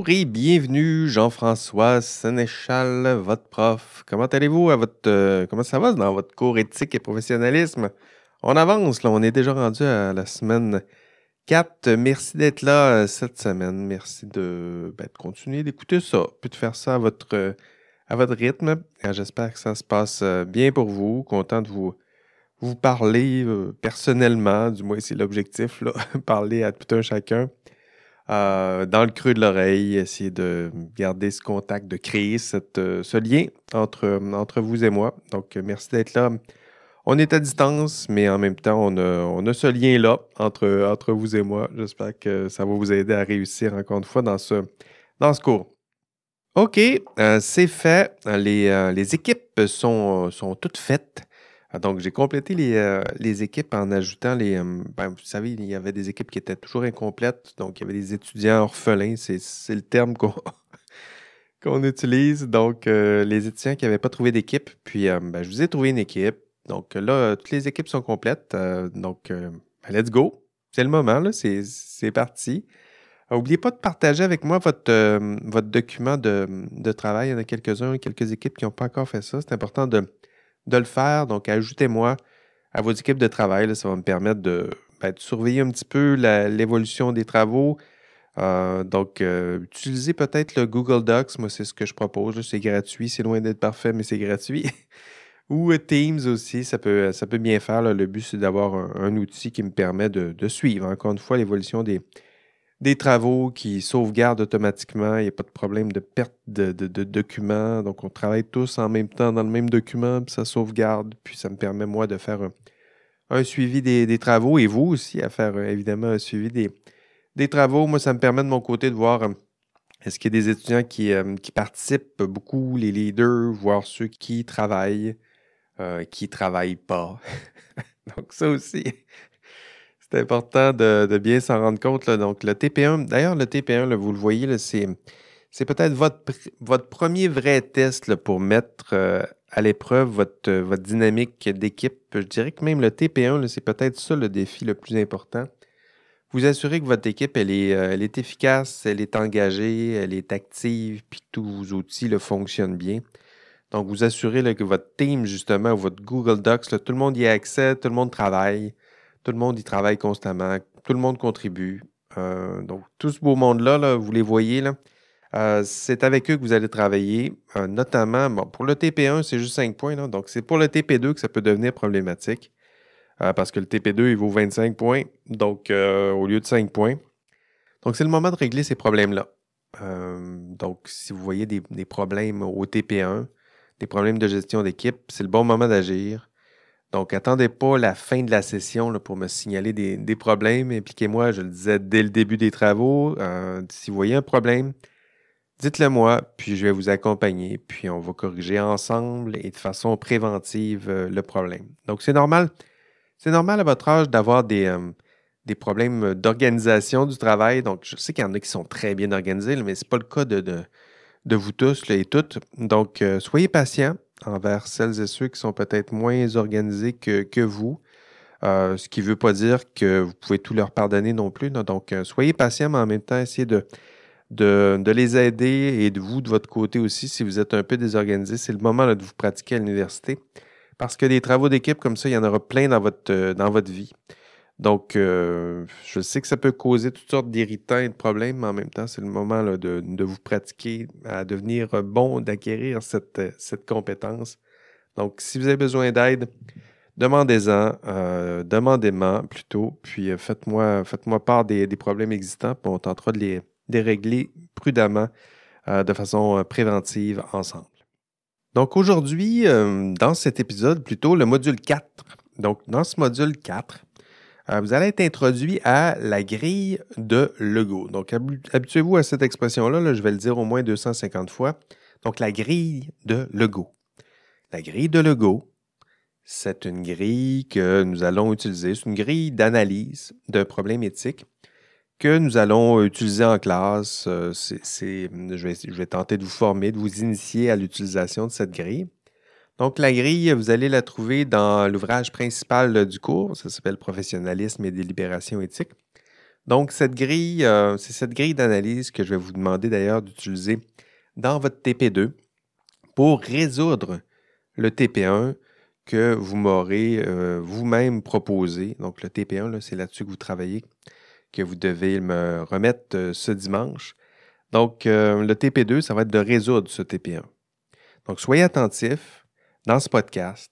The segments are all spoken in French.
Bonjour et bienvenue, Jean-François Sénéchal, votre prof. Comment allez-vous à votre euh, comment ça va dans votre cours éthique et professionnalisme? On avance, là, on est déjà rendu à la semaine 4. Merci d'être là euh, cette semaine. Merci de, ben, continuer d'écouter ça, puis de faire ça à votre, rythme. J'espère que ça se passe euh, bien pour vous. Content de vous, parler personnellement, du moins c'est l'objectif, parler à tout un chacun. Euh, dans le creux de l'oreille, essayer de garder ce contact, de créer euh, ce lien entre, entre vous et moi. Donc, merci d'être là. On est à distance, mais en même temps, on a, on a ce lien-là entre, entre vous et moi. J'espère que ça va vous aider à réussir encore une fois dans ce, dans ce cours. OK, euh, c'est fait. Les, les équipes sont, sont toutes faites. Ah, donc, j'ai complété les, euh, les, équipes en ajoutant les. Euh, ben, vous savez, il y avait des équipes qui étaient toujours incomplètes. Donc, il y avait des étudiants orphelins. C'est le terme qu'on utilise. Donc, euh, les étudiants qui n'avaient pas trouvé d'équipe. Puis, ben, je vous ai trouvé une équipe. Donc, là, toutes les équipes sont complètes. donc, ben, let's go. C'est le moment, là. C'est parti. N'oubliez pas de partager avec moi votre, votre document de, de, travail. Il y en a quelques-uns, quelques équipes qui n'ont pas encore fait ça. C'est important de de le faire. Donc, ajoutez-moi à vos équipes de travail. ça va me permettre de, ben, surveiller un petit peu l'évolution des travaux. Euh, donc, euh, utilisez peut-être le Google Docs. Moi, c'est ce que je propose. C'est gratuit. C'est loin d'être parfait, mais c'est gratuit. Ou Teams aussi, ça peut, ça peut bien faire. Le but, c'est d'avoir un, outil qui me permet de suivre, encore une fois, l'évolution des, des travaux qui sauvegardent automatiquement. Il n'y a pas de problème de perte de, documents. Donc, on travaille tous en même temps dans le même document, puis ça sauvegarde. Puis, ça me permet, moi, de faire un, suivi des, travaux et vous aussi à faire, euh, évidemment, un suivi des, travaux. Moi, ça me permet de mon côté de voir euh, est-ce qu'il y a des étudiants qui, euh, qui, participent beaucoup, les leaders, voir ceux qui travaillent, qui ne travaillent pas. Donc, ça aussi, c'est important de, bien s'en rendre compte. Donc, le TP1, d'ailleurs, le TP1, vous le voyez, c'est, peut-être votre, premier vrai test pour mettre euh, à l'épreuve votre, votre dynamique d'équipe. Je dirais que même le TP1, c'est peut-être ça le défi le plus important. Vous assurez que votre équipe, elle est, euh, efficace, elle est engagée, elle est active, puis tous vos outils fonctionnent bien. Donc, vous assurez que votre team, justement, votre Google Docs, tout le monde y a accès, tout le monde travaille. Tout le monde y travaille constamment. Tout le monde contribue. Euh, donc, tout ce beau monde-là, vous les voyez, là, euh, c'est avec eux que vous allez travailler, euh, notamment, pour le TP1, c'est juste 5 points, donc c'est pour le TP2 que ça peut devenir problématique, parce que le TP2, il vaut 25 points, donc au lieu de 5 points. Donc, c'est le moment de régler ces problèmes-là. donc, si vous voyez des, problèmes au TP1, des problèmes de gestion d'équipe, c'est le bon moment d'agir. Donc, attendez pas la fin de la session pour me signaler des, problèmes. Impliquez-moi, je le disais dès le début des travaux. Euh, si vous voyez un problème, dites-le moi, puis je vais vous accompagner, puis on va corriger ensemble et de façon préventive euh, le problème. Donc, c'est normal. C'est normal à votre âge d'avoir des, euh, des problèmes d'organisation du travail. Donc, je sais qu'il y en a qui sont très bien organisés, mais ce n'est pas le cas de, de, vous tous et toutes. Donc, soyez patients envers celles et ceux qui sont peut-être moins organisés que, vous. Euh, ce qui ne veut pas dire que vous pouvez tout leur pardonner non plus. Donc, euh, soyez patient, mais en même temps, essayez de, les aider et de vous, de votre côté aussi, si vous êtes un peu désorganisé, c'est le moment de vous pratiquer à l'université. Parce que des travaux d'équipe comme ça, il y en aura plein dans votre, euh, dans votre vie. Donc, euh, je sais que ça peut causer toutes sortes d'irritants et de problèmes, mais en même temps, c'est le moment de, vous pratiquer à devenir bon, d'acquérir cette, cette, compétence. Donc, si vous avez besoin d'aide, demandez-en, euh, demandez-moi plutôt, puis euh, faites-moi faites part des, problèmes existants, puis on tentera de les, régler prudemment, de façon préventive ensemble. Donc, aujourd'hui, dans cet épisode, plutôt le module 4. Donc, dans ce module 4, euh, vous allez être introduit à la grille de Lego. Donc, habituez-vous à cette expression-là, je vais le dire au moins 250 fois. Donc, la grille de Lego. La grille de Lego, c'est une grille que nous allons utiliser. C'est une grille d'analyse d'un problème éthique que nous allons utiliser en classe. Euh, je vais tenter de vous former, de vous initier à l'utilisation de cette grille. Donc, la grille, vous allez la trouver dans l'ouvrage principal du cours. Ça s'appelle Professionnalisme et délibération éthique. Donc, cette grille, euh, c'est cette grille d'analyse que je vais vous demander d'ailleurs d'utiliser dans votre TP2 pour résoudre le TP1 que vous m'aurez euh, vous-même proposé. Donc, le TP1, c'est là-dessus que vous travaillez, que vous devez me remettre euh, ce dimanche. Donc, le TP2, ça va être de résoudre ce TP1. Donc, soyez attentifs dans ce podcast.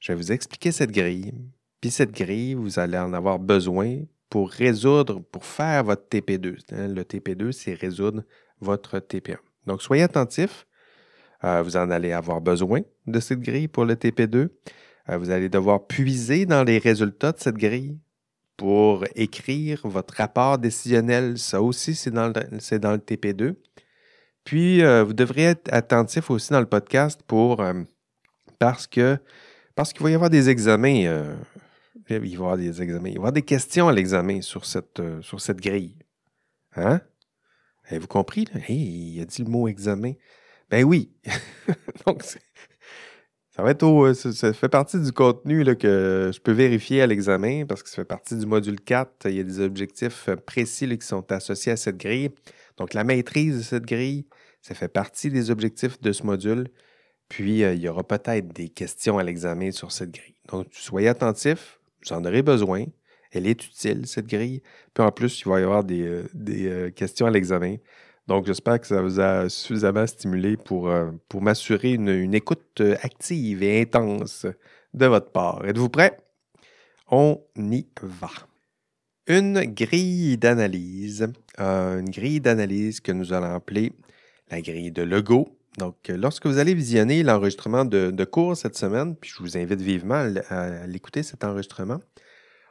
Je vais vous expliquer cette grille. Puis cette grille, vous allez en avoir besoin pour résoudre, pour faire votre TP2. Hein, le TP2, c'est résoudre votre TP1. Donc, soyez attentifs. Euh, vous en allez avoir besoin de cette grille pour le TP2. Euh, vous allez devoir puiser dans les résultats de cette grille pour écrire votre rapport décisionnel. Ça aussi, c'est dans, le, dans le TP2. Puis, euh, vous devrez être attentif aussi dans le podcast pour parce que parce qu'il va y avoir des examens il va y avoir des examens. Il va y avoir des questions à l'examen sur cette, euh, sur cette grille. Hein? Avez-vous compris? il a dit le mot examen. Ben oui. Donc, ça va être au, ça, fait partie du contenu que je peux vérifier à l'examen parce que ça fait partie du module 4. Il y a des objectifs précis qui sont associés à cette grille. Donc, la maîtrise de cette grille, ça fait partie des objectifs de ce module. Puis, euh, il y aura peut-être des questions à l'examen sur cette grille. Donc, soyez attentifs vous en aurez besoin. Elle est utile, cette grille. Puis en plus, il va y avoir des, euh, euh, questions à l'examen. Donc, j'espère que ça vous a suffisamment stimulé pour, pour m'assurer une, écoute active et intense de votre part. Êtes-vous prêts? On y va. Une grille d'analyse, une grille d'analyse que nous allons appeler la grille de Lego donc, euh, lorsque vous allez visionner l'enregistrement de, cours cette semaine, puis je vous invite vivement à, l'écouter, cet enregistrement,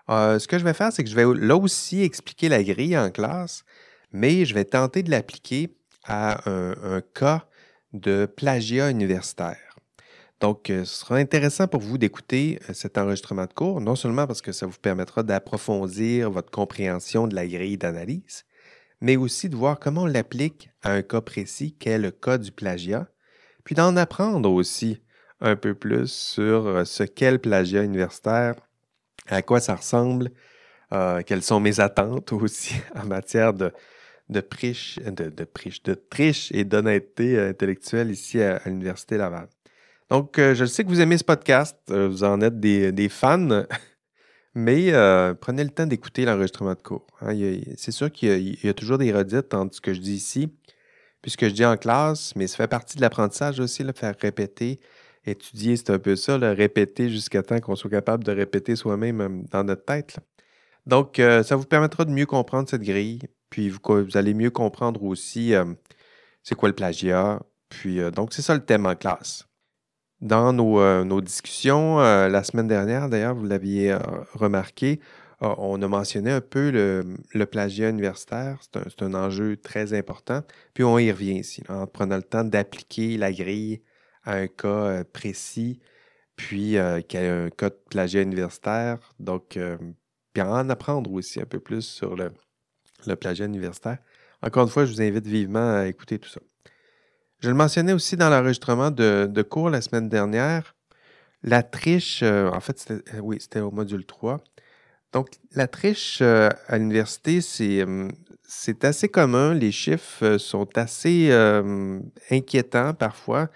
euh, ce que je vais faire, c'est que je vais là aussi expliquer la grille en classe, mais je vais tenter de l'appliquer à un, cas de plagiat universitaire. Donc, euh, ce sera intéressant pour vous d'écouter cet enregistrement de cours, non seulement parce que ça vous permettra d'approfondir votre compréhension de la grille d'analyse, mais aussi de voir comment on l'applique à un cas précis qu'est le cas du plagiat, puis d'en apprendre aussi un peu plus sur euh, ce qu'est le plagiat universitaire, à quoi ça ressemble, euh, quelles sont mes attentes aussi en matière de, de, de, triche et d'honnêteté intellectuelle ici à, l'Université Laval. Donc, euh, je sais que vous aimez ce podcast, vous en êtes des fans. Mais euh, prenez le temps d'écouter l'enregistrement de cours. Hein. c'est sûr qu'il y, a toujours des redites ce que je dis ici, puis ce que je dis en classe, mais ça fait partie de l'apprentissage aussi, le faire répéter. Étudier, c'est un peu ça, le répéter jusqu'à temps qu'on soit capable de répéter soi-même euh, dans notre tête. Donc, euh, ça vous permettra de mieux comprendre cette grille, puis vous, allez mieux comprendre aussi c'est quoi le plagiat. Puis, donc, c'est ça le thème en classe. Dans nos, euh, discussions euh, la semaine dernière, d'ailleurs, vous l'aviez euh, remarqué, on a mentionné un peu le, plagiat universitaire. C'est un, enjeu très important. Puis on y revient ici, en prenant le temps d'appliquer la grille à un cas précis, puis qu'il y a un cas de plagiat universitaire. Donc, puis en apprendre aussi un peu plus sur le, le plagiat universitaire. Encore une fois, je vous invite vivement à écouter tout ça. Je le mentionnais aussi dans l'enregistrement de, cours la semaine dernière. La triche, euh, en fait, euh, oui, c'était au module 3. Donc, la triche euh, à l'université, c'est, assez commun. Les chiffres sont assez inquiétants parfois.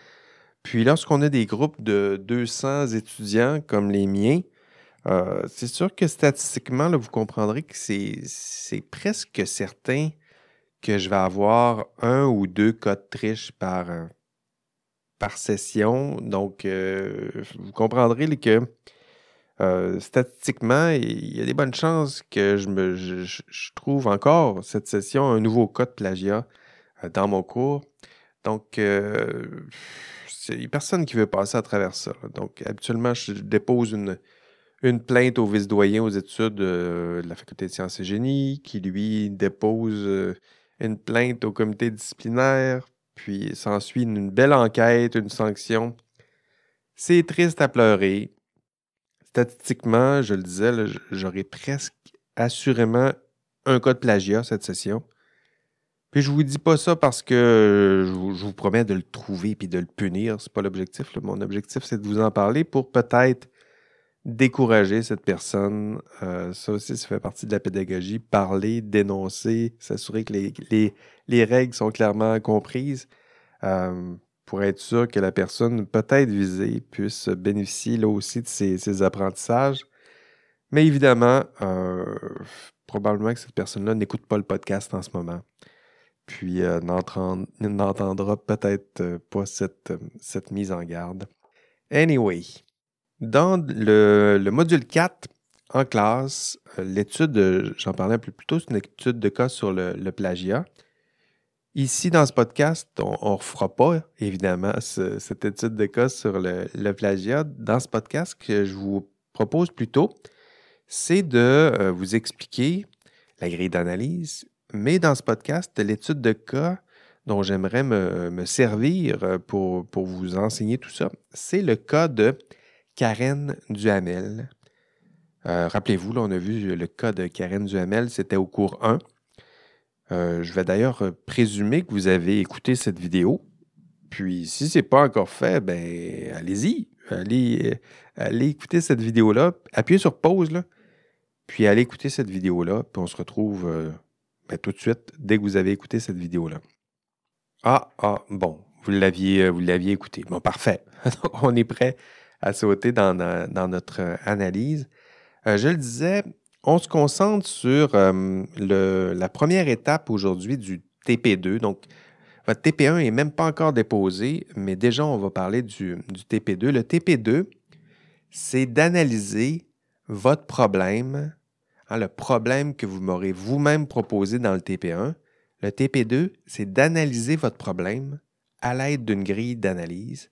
Puis, lorsqu'on a des groupes de 200 étudiants comme les miens, c'est sûr que statistiquement, vous comprendrez que c'est presque certain que je vais avoir un ou deux cas de triche par, euh, par session. Donc, euh, vous comprendrez que euh, statistiquement, il y a des bonnes chances que je, me, je, trouve encore cette session un nouveau cas de plagiat dans mon cours. Donc, il n'y a personne qui veut passer à travers ça. Donc, habituellement, je dépose une, une plainte au vice-doyen aux études de la Faculté de sciences et génie qui, lui, dépose une plainte au comité disciplinaire, puis s'ensuit une belle enquête, une sanction. C'est triste à pleurer. Statistiquement, je le disais, j'aurais presque assurément un cas de plagiat cette session. Puis je vous dis pas ça parce que je vous, promets de le trouver puis de le punir. C'est pas l'objectif. Mon objectif, c'est de vous en parler pour peut-être décourager cette personne. Euh, ça aussi, ça fait partie de la pédagogie. Parler, dénoncer, s'assurer que les, les, règles sont clairement comprises euh, pour être sûr que la personne peut-être visée puisse bénéficier là aussi de ces, apprentissages. Mais évidemment, euh, probablement que cette personne-là n'écoute pas le podcast en ce moment. Puis n'entendra peut-être pas cette mise en garde. Anyway, dans le, module 4, en classe, euh, l'étude, j'en parlais un peu plus tôt, c'est une étude de cas sur le, plagiat. Ici, dans ce podcast, on ne refera pas, évidemment, cette étude de cas sur le, plagiat. Dans ce podcast, que je vous propose plutôt, c'est de euh, vous expliquer la grille d'analyse, mais dans ce podcast, l'étude de cas dont j'aimerais me, servir euh, pour vous enseigner tout ça, c'est le cas de Karen Duhamel. Euh, rappelez-vous, là, on a vu le cas de Karen Duhamel, c'était au cours 1. Euh, je vais d'ailleurs présumer que vous avez écouté cette vidéo. Puis, si ce n'est pas encore fait, ben allez-y. Allez, allez écouter cette vidéo-là. Appuyez sur pause. Puis allez écouter cette vidéo-là. Puis on se retrouve euh, ben, tout de suite dès que vous avez écouté cette vidéo-là. Ah, ah, bon, vous l'aviez, vous l'aviez écouté. Bon, parfait. on est prêt à sauter dans, notre euh, analyse. Euh, je le disais, on se concentre sur euh, la première étape aujourd'hui du TP2. Donc, votre TP1 n'est même pas encore déposé, mais déjà, on va parler du, TP2. Le TP2, c'est d'analyser votre problème, hein, le problème que vous m'aurez vous-même proposé dans le TP1. Le TP2, c'est d'analyser votre problème à l'aide d'une grille d'analyse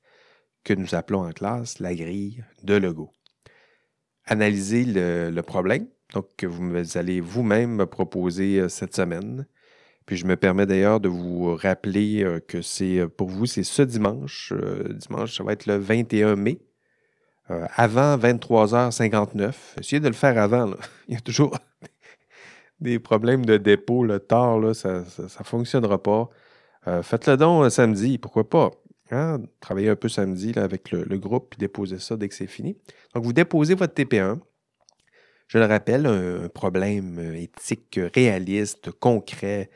que nous appelons en classe la grille de Lego. Analysez le, problème, donc que vous allez vous-même me proposer euh, cette semaine. Puis je me permets d'ailleurs de vous rappeler euh, que c'est euh, pour vous, c'est ce dimanche. dimanche, ça va être le 21 mai. avant 23h59. Essayez de le faire avant. Il y a toujours des problèmes de dépôt. Le tard, ça ne fonctionnera pas. Faites-le donc samedi, pourquoi pas? Travailler un peu samedi avec le, groupe, puis déposer ça dès que c'est fini. Donc, vous déposez votre TP1. Je le rappelle, un, problème éthique réaliste, concret,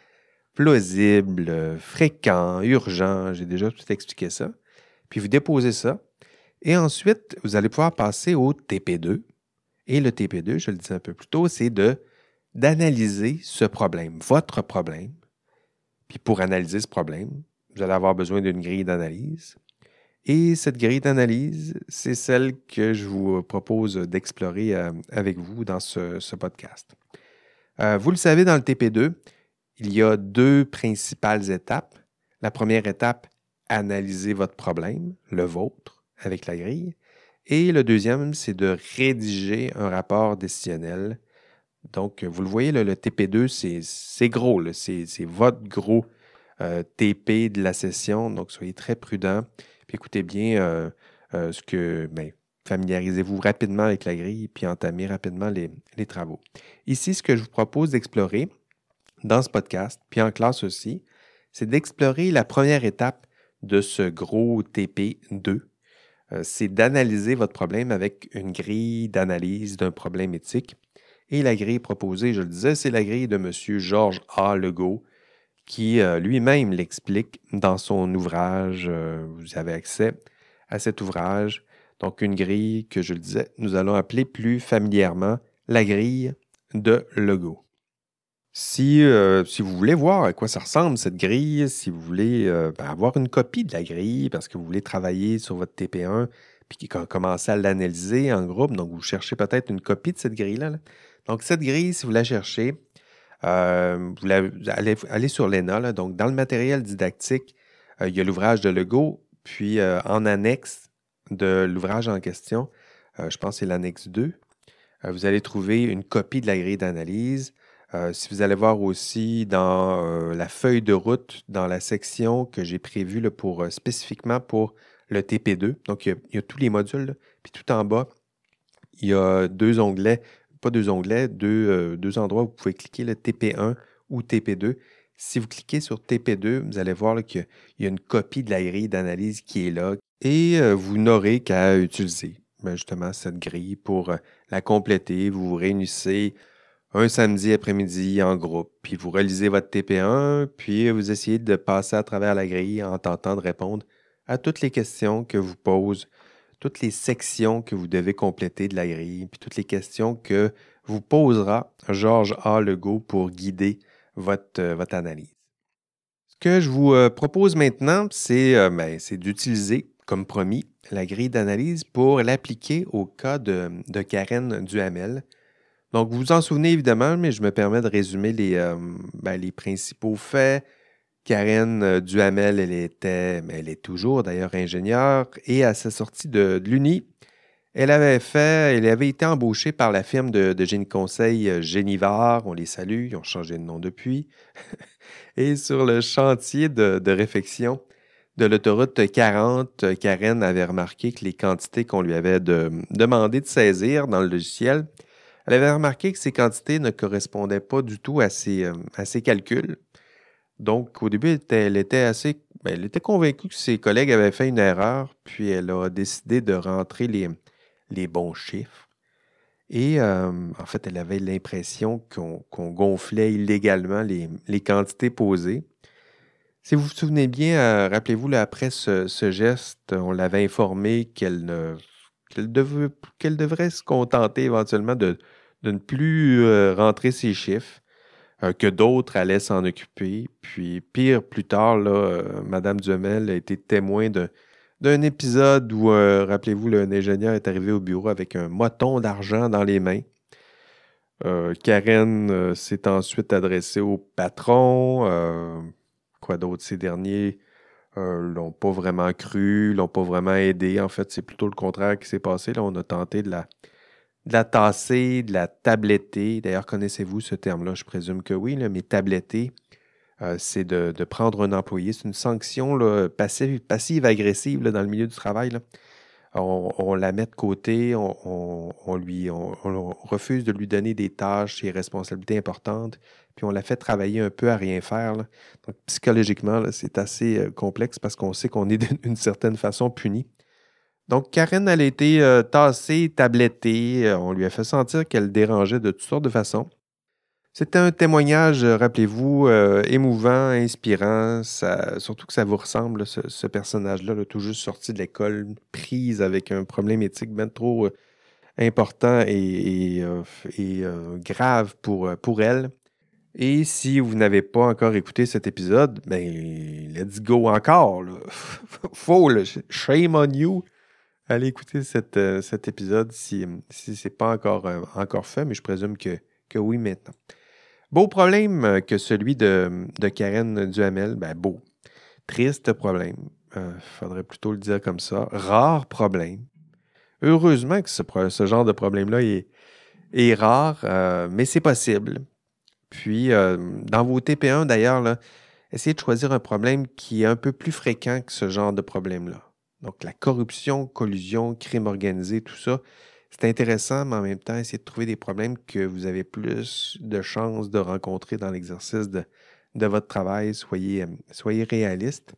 plausible, fréquent, urgent. J'ai déjà tout expliqué ça. Puis vous déposez ça. Et ensuite, vous allez pouvoir passer au TP2. Et le TP2, je le disais un peu plus tôt, c'est de d'analyser ce problème, votre problème. Puis pour analyser ce problème, vous allez avoir besoin d'une grille d'analyse. Et cette grille d'analyse, c'est celle que je vous propose d'explorer euh, avec vous dans ce, podcast. Euh, vous le savez, dans le TP2, il y a deux principales étapes. La première étape, analyser votre problème, le vôtre, avec la grille. Et le deuxième, c'est de rédiger un rapport décisionnel. Donc, vous le voyez, le TP2, c'est gros, c'est votre gros euh, TP de la session. Donc, soyez très prudent. Puis écoutez bien euh, euh, ce que. Ben, familiarisez-vous rapidement avec la grille, puis entamez rapidement les, travaux. Ici, ce que je vous propose d'explorer dans ce podcast, puis en classe aussi, c'est d'explorer la première étape de ce gros TP2. c'est d'analyser votre problème avec une grille d'analyse d'un problème éthique. Et la grille proposée, je le disais, c'est la grille de M. Georges A. Legault, qui euh, lui-même l'explique dans son ouvrage. Euh, vous avez accès à cet ouvrage. Donc, une grille que je le disais, nous allons appeler plus familièrement la grille de Lego. Si, euh, si, vous voulez voir à quoi ça ressemble, cette grille, si vous voulez ben, avoir une copie de la grille parce que vous voulez travailler sur votre TP1 puis commencer à l'analyser en groupe, donc vous cherchez peut-être une copie de cette grille-là. Donc, cette grille, si vous la cherchez, euh, vous allez, sur l'ENA, donc dans le matériel didactique, euh, il y a l'ouvrage de Lego, puis euh, en annexe de l'ouvrage en question, je pense que c'est l'annexe 2, vous allez trouver une copie de la grille d'analyse. si vous allez voir aussi dans la feuille de route, dans la section que j'ai prévue pour, spécifiquement pour le TP2, donc il y a, tous les modules, puis tout en bas, il y a deux onglets pas deux onglets, euh, deux, endroits où vous pouvez cliquer le TP1 ou TP2. Si vous cliquez sur TP2, vous allez voir qu'il y a une copie de la grille d'analyse qui est là et euh, vous n'aurez qu'à utiliser. ben, justement cette grille pour euh, la compléter. Vous vous réunissez un samedi après-midi en groupe, puis vous réalisez votre TP1, puis vous essayez de passer à travers la grille en tentant de répondre à toutes les questions que vous pose, toutes les sections que vous devez compléter de la grille, puis toutes les questions que vous posera Georges A. Legault pour guider votre, euh, votre analyse. Ce que je vous euh, propose maintenant, ben, c'est d'utiliser, comme promis, la grille d'analyse pour l'appliquer au cas de, de Karen Duhamel. Donc, vous vous en souvenez évidemment, mais je me permets de résumer les, euh, ben, les principaux faits. Karen euh, Duhamel, elle était, mais elle est toujours d'ailleurs ingénieure, et à sa sortie de, l'Uni, elle avait fait, elle avait été embauchée par la firme de, de conseil euh, Génivard, on les salue, ils ont changé de nom depuis, et sur le chantier de, réfection de l'autoroute 40, Karen avait remarqué que les quantités qu'on lui avait demandé de saisir dans le logiciel, elle avait remarqué que ces quantités ne correspondaient pas du tout euh, à ses calculs. Donc, au début, elle était, assez. Ben, elle était convaincue que ses collègues avaient fait une erreur, puis elle a décidé de rentrer les, bons chiffres. Et euh, en fait, elle avait l'impression qu'on gonflait illégalement les, quantités posées. Si vous vous souvenez bien, euh, rappelez-vous, après ce, geste, on l'avait informé qu'elle devrait se contenter éventuellement de, ne plus euh, rentrer ses chiffres, euh, que d'autres allaient s'en occuper. Puis pire, plus tard, là, Madame Duhamel a été témoin d'un épisode où, rappelez-vous, un ingénieur est arrivé au bureau avec un moton d'argent dans les mains. Karen s'est ensuite adressée au patron Quoi d'autre? Ces derniers euh, l'ont pas vraiment cru, l'ont pas vraiment aidé. En fait, c'est plutôt le contraire qui s'est passé. Là, on a tenté de la, de la tasser, de la tabletter. D'ailleurs, connaissez-vous ce terme-là? Je présume que oui, mais tabletter, euh, c'est de, prendre un employé. C'est une sanction passive, passive agressive dans le milieu du travail. On, la met de côté, on, lui, refuse de lui donner des tâches et responsabilités importantes puis on la fait travailler un peu à rien faire. Psychologiquement, c'est assez euh, complexe parce qu'on sait qu'on est d'une certaine façon puni. Donc, Karen, elle a été euh, tassée, tablettée. Euh, on lui a fait sentir qu'elle dérangeait de toutes sortes de façons. C'était un témoignage, rappelez-vous, émouvant, inspirant. surtout que ça vous ressemble, ce, personnage-là, tout juste sorti de l'école, prise avec un problème éthique bien trop important et, grave pour, elle. Et si vous n'avez pas encore écouté cet épisode, ben, let's go encore. Là. Faut, shame on you. Allez écouter euh, cet épisode si, si ce n'est pas encore, euh, encore fait, mais je présume que, que oui maintenant. Beau problème que celui de, de Karen Duhamel. Ben, beau. Triste problème. Euh, faudrait plutôt le dire comme ça. Rare problème. Heureusement que ce, ce genre de problème-là est, est rare, mais c'est possible. Puis, euh, dans vos TP1, d'ailleurs, essayez de choisir un problème qui est un peu plus fréquent que ce genre de problème-là. Donc, la corruption, collusion, crime organisé, tout ça, c'est intéressant, mais en même temps, essayez de trouver des problèmes que vous avez plus de chances de rencontrer dans l'exercice de, votre travail. Soyez, euh, soyez réaliste.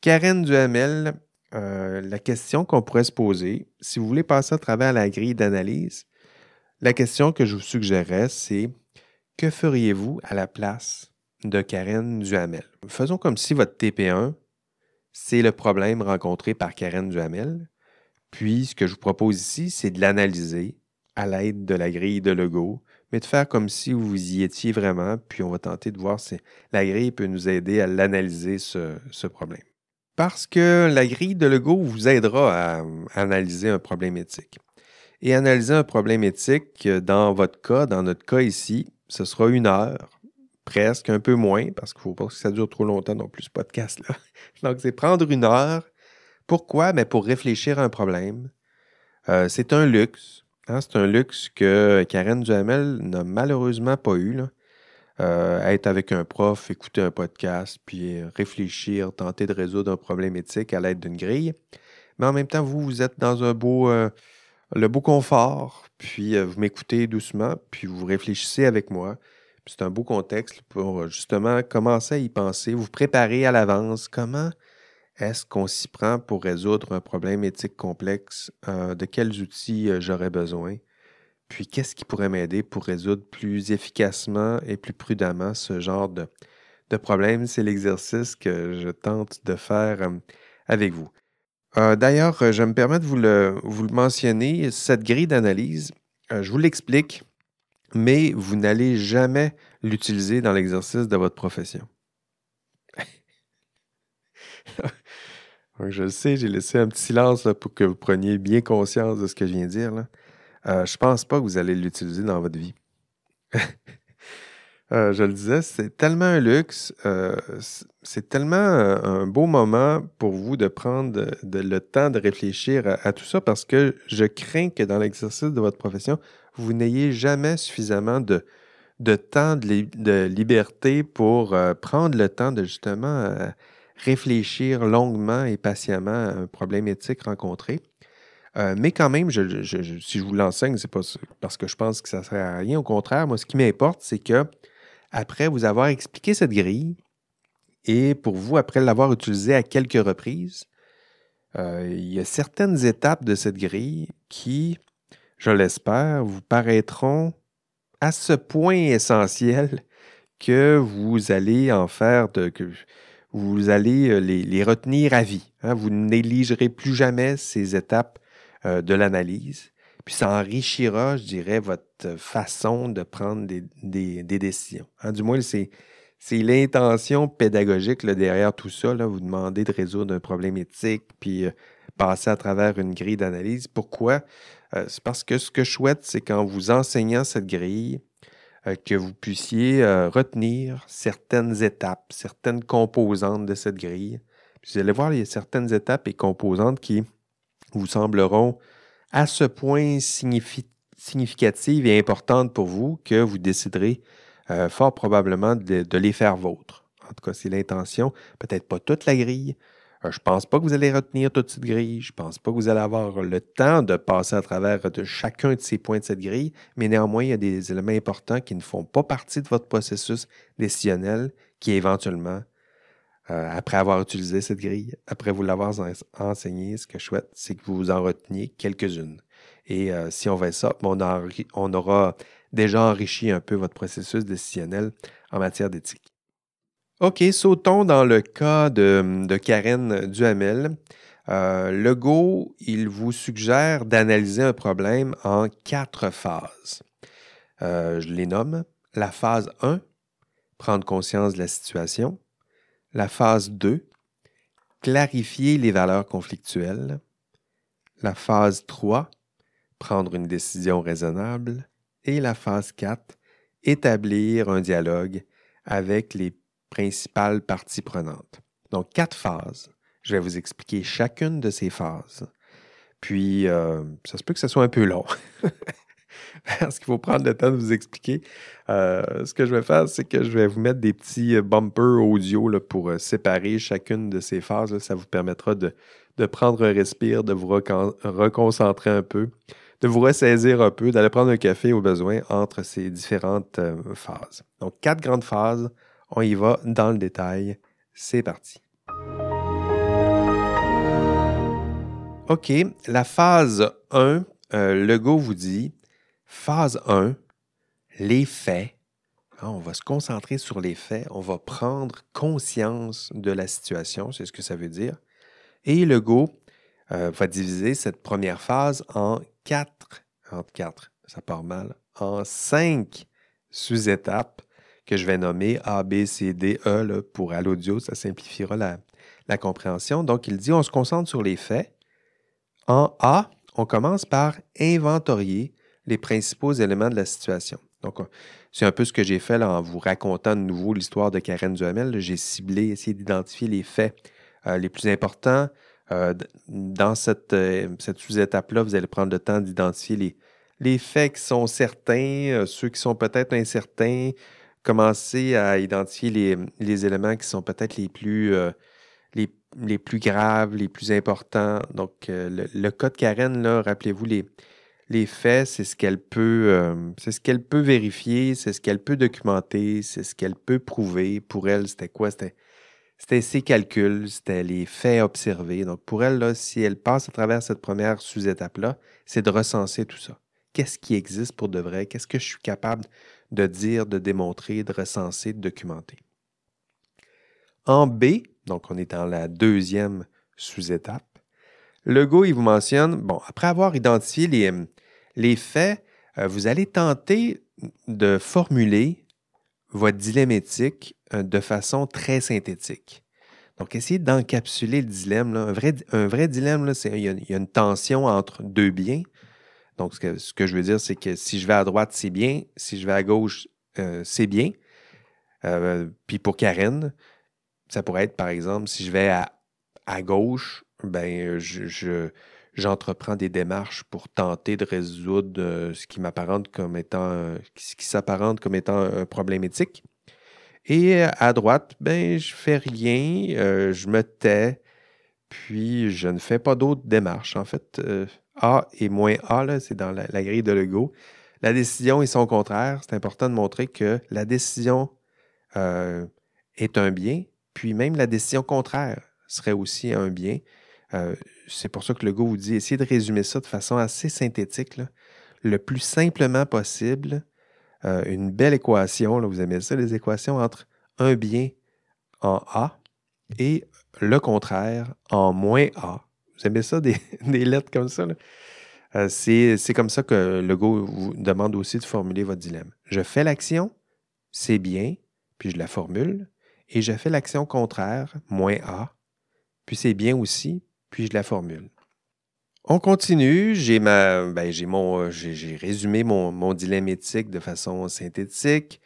Karen Duhamel, euh, la question qu'on pourrait se poser, si vous voulez passer à travers la grille d'analyse, la question que je vous suggérerais, c'est que feriez-vous à la place de Karen Duhamel? Faisons comme si votre TP1, c'est le problème rencontré par Karen Duhamel. Puis, ce que je vous propose ici, c'est de l'analyser à l'aide de la grille de Lego, mais de faire comme si vous y étiez vraiment, puis on va tenter de voir si la grille peut nous aider à l'analyser, ce, problème. Parce que la grille de Lego vous aidera à analyser un problème éthique. Et analyser un problème éthique, dans votre cas, dans notre cas ici, ce sera une heure, presque, un peu moins, parce qu'il ne faut pas que ça dure trop longtemps non plus, ce podcast-là. Donc, c'est prendre une heure. Pourquoi? Mais ben, pour réfléchir à un problème. Euh, c'est un luxe. Hein. C'est un luxe que Karen Duhamel n'a malheureusement pas eu. Euh, être avec un prof, écouter un podcast, puis réfléchir, tenter de résoudre un problème éthique à l'aide d'une grille. Mais en même temps, vous, vous êtes dans un beau, euh, le beau confort, puis vous m'écoutez doucement, puis vous réfléchissez avec moi. C'est un beau contexte pour euh, justement commencer à y penser, vous préparer à l'avance comment Est-ce qu'on s'y prend pour résoudre un problème éthique complexe? Euh, de quels outils euh, j'aurais besoin? Puis qu'est-ce qui pourrait m'aider pour résoudre plus efficacement et plus prudemment ce genre de, problème? C'est l'exercice que je tente de faire avec vous. D'ailleurs, je me permets de vous vous le mentionner, cette grille d'analyse, je vous l'explique, mais vous n'allez jamais l'utiliser dans l'exercice de votre profession. je le sais, j'ai laissé un petit silence pour que vous preniez bien conscience de ce que je viens de dire. Euh, je pense pas que vous allez l'utiliser dans votre vie. Euh, je le disais, c'est tellement un luxe, euh, c'est tellement un beau moment pour vous de prendre le temps de réfléchir à, tout ça parce que je crains que dans l'exercice de votre profession, vous n'ayez jamais suffisamment de, de temps de, liberté pour prendre le temps de justement réfléchir longuement et patiemment à un problème éthique rencontré. Euh, mais quand même, si je vous l'enseigne, c'est pas parce que je pense que ça ne sert à rien. Au contraire, moi, ce qui m'importe, c'est que après vous avoir expliqué cette grille, et pour vous, après l'avoir utilisée à quelques reprises, euh, il y a certaines étapes de cette grille qui, je l'espère, vous paraîtront à ce point essentielles que vous allez en faire de, vous allez euh, les, retenir à vie. Hein. Vous ne négligerez plus jamais ces étapes euh, de l'analyse. Puis ça enrichira, je dirais, votre façon de prendre des, décisions. Hein. Du moins, c'est, l'intention pédagogique derrière tout ça. Vous demandez de résoudre un problème éthique, puis euh, passer à travers une grille d'analyse. Pourquoi? C'est parce que ce que je souhaite, c'est qu'en vous enseignant cette grille, euh, que vous puissiez euh, retenir certaines étapes, certaines composantes de cette grille. vous allez voir, il y a certaines étapes et composantes qui vous sembleront à ce point significatives et importantes pour vous que vous déciderez euh, fort probablement de, de, les faire vôtres. En tout cas, c'est l'intention. Peut-être pas toute la grille, euh, je ne pense pas que vous allez retenir toute cette grille. Je ne pense pas que vous allez avoir le temps de passer à travers de chacun de ces points de cette grille, mais néanmoins, il y a des éléments importants qui ne font pas partie de votre processus décisionnel qui éventuellement, euh, après avoir utilisé cette grille, après vous l'avoir enseigné, ce que je souhaite, c'est que vous en reteniez quelques-unes. Et euh, si on fait ça, on aura déjà enrichi un peu votre processus décisionnel en matière d'éthique. OK, sautons dans le cas de, Karen Duhamel. Euh, le Go, il vous suggère d'analyser un problème en quatre phases. Euh, je les nomme. La phase 1, prendre conscience de la situation. La phase 2, clarifier les valeurs conflictuelles. La phase 3, prendre une décision raisonnable. Et la phase 4, établir un dialogue avec les principales parties prenantes. Donc, quatre phases. Je vais vous expliquer chacune de ces phases. Puis, euh, ça se peut que ce soit un peu long. Parce qu'il faut prendre le temps de vous expliquer. Euh, ce que je vais faire, c'est que je vais vous mettre des petits euh, bumpers audio pour séparer chacune de ces phases. Ça vous permettra de, prendre un respire, de vous reconcentrer un peu, de vous ressaisir un peu, d'aller prendre un café au besoin entre ces différentes phases. Donc, quatre grandes phases on y va dans le détail. C'est parti. OK, la phase 1, euh, le go vous dit, phase 1, les faits. Ah, on va se concentrer sur les faits, on va prendre conscience de la situation, c'est ce que ça veut dire. Et le go euh, va diviser cette première phase en quatre, en quatre, ça part mal, en cinq sous-étapes que je vais nommer A, B, C, D, E pour à l'audio, ça simplifiera la, compréhension. Donc, il dit on se concentre sur les faits. En A, on commence par inventorier les principaux éléments de la situation. Donc, c'est un peu ce que j'ai fait en vous racontant de nouveau l'histoire de Karen Duhamel. J'ai ciblé, essayé d'identifier les faits euh, les plus importants. Euh, dans cette, euh, cette sous-étape-là, vous allez prendre le temps d'identifier les, les faits qui sont certains, ceux qui sont peut-être incertains, commencer à identifier les, éléments qui sont peut-être les plus euh, les, plus graves, les plus importants. Donc, euh, le, cas de Karen, là, rappelez-vous, les, les faits, c'est ce qu'elle peut, euh, ce peut vérifier, c'est ce qu'elle peut documenter, c'est ce qu'elle peut prouver. Pour elle, c'était quoi? C'était, c'était ses calculs, c'était les faits observés. Donc, pour elle, là, si elle passe à travers cette première sous-étape-là, c'est de recenser tout ça. Qu'est-ce qui existe pour de vrai? Qu'est-ce que je suis capable de dire, de démontrer, de recenser, de documenter? En B, donc on est dans la deuxième sous-étape, le Go, il vous mentionne, bon, après avoir identifié les, les faits, euh, vous allez tenter de formuler votre dilemme euh, de façon très synthétique. Donc, essayez d'encapsuler le dilemme. Un, vrai, dilemme, c'est il, y, a une tension entre deux biens. Donc, ce que, je veux dire, c'est que si je vais à droite, c'est bien. Si je vais à gauche, euh, c'est bien. puis pour Karen, ça pourrait être, par exemple, si je vais à, à gauche, ben, je, j'entreprends des démarches pour tenter de résoudre euh, ce qui m'apparente comme étant, ce qui s'apparente comme étant un problème éthique. Et à droite, ben, je fais rien, euh, je me tais, puis je ne fais pas d'autres démarches. En fait, euh, A et moins A, c'est dans la, grille de Lego. La décision et son contraire, c'est important de montrer que la décision est un bien, puis même la décision contraire serait aussi un bien. Euh, c'est pour ça que le go vous dit, essayez de résumer ça de façon assez synthétique, le plus simplement possible. Euh, une belle équation, là, vous aimez ça, les équations entre un bien en A et le contraire en moins A. Vous aimez ça, des, lettres comme ça? Euh, c'est, comme ça que le Go vous demande aussi de formuler votre dilemme. Je fais l'action, c'est bien, puis je la formule, et je fais l'action contraire, moins A, puis c'est bien aussi, puis je la formule. On continue. J'ai ben, résumé mon, mon, dilemme éthique de façon synthétique.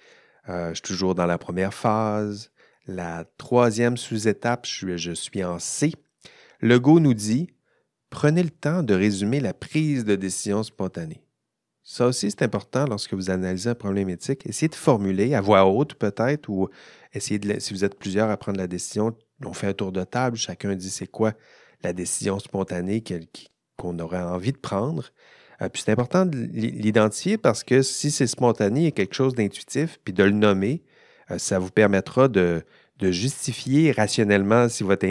Euh, je suis toujours dans la première phase. La troisième sous-étape, je suis en C. Le Go nous dit prenez le temps de résumer la prise de décision spontanée. Ça aussi, c'est important lorsque vous analysez un problème éthique. Essayez de formuler à voix haute peut-être ou essayez de, si vous êtes plusieurs à prendre la décision, on fait un tour de table, chacun dit c'est quoi la décision spontanée qu'on aurait envie de prendre. Euh, puis c'est important de l'identifier parce que si c'est spontané et quelque chose d'intuitif, puis de le nommer, euh, ça vous permettra de, justifier rationnellement si votre,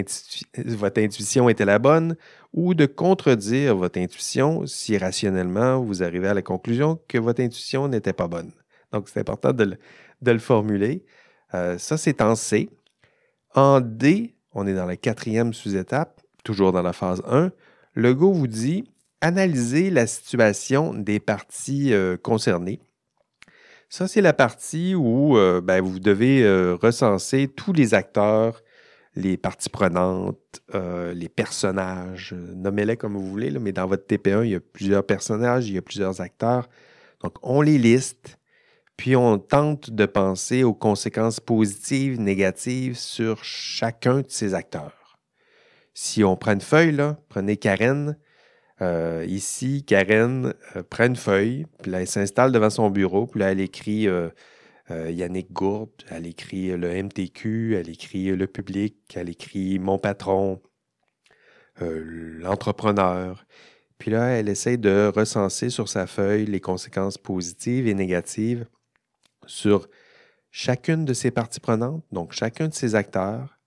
votre, intuition était la bonne ou de contredire votre intuition si rationnellement vous arrivez à la conclusion que votre intuition n'était pas bonne. Donc c'est important de le, formuler. Euh, ça, c'est en C. En D, on est dans la quatrième sous-étape toujours dans la phase 1, le Go vous dit analyser la situation des parties euh, concernées. Ça, c'est la partie où euh, ben, vous devez euh, recenser tous les acteurs, les parties prenantes, les personnages, nommez-les comme vous voulez, mais dans votre TP1, il y a plusieurs personnages, il y a plusieurs acteurs. Donc, on les liste, puis on tente de penser aux conséquences positives, négatives sur chacun de ces acteurs. Si on prend une feuille, là, prenez Karen. Euh, ici, Karen euh, prend une feuille, puis là, elle s'installe devant son bureau, puis là, elle écrit euh, Yannick Gourde, elle écrit le MTQ, elle écrit le public, elle écrit mon patron, l'entrepreneur. Puis là, elle essaie de recenser sur sa feuille les conséquences positives et négatives sur chacune de ses parties prenantes, donc chacun de ses acteurs,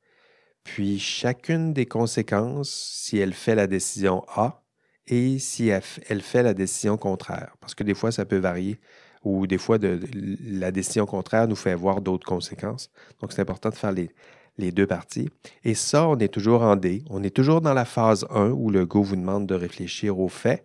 puis chacune des conséquences si elle fait la décision A et si elle fait la décision contraire. Parce que des fois, ça peut varier ou des fois, la décision contraire nous fait voir d'autres conséquences. Donc, c'est important de faire les, les, deux parties. Et ça, on est toujours en D. On est toujours dans la phase 1 où le Go vous demande de réfléchir aux faits.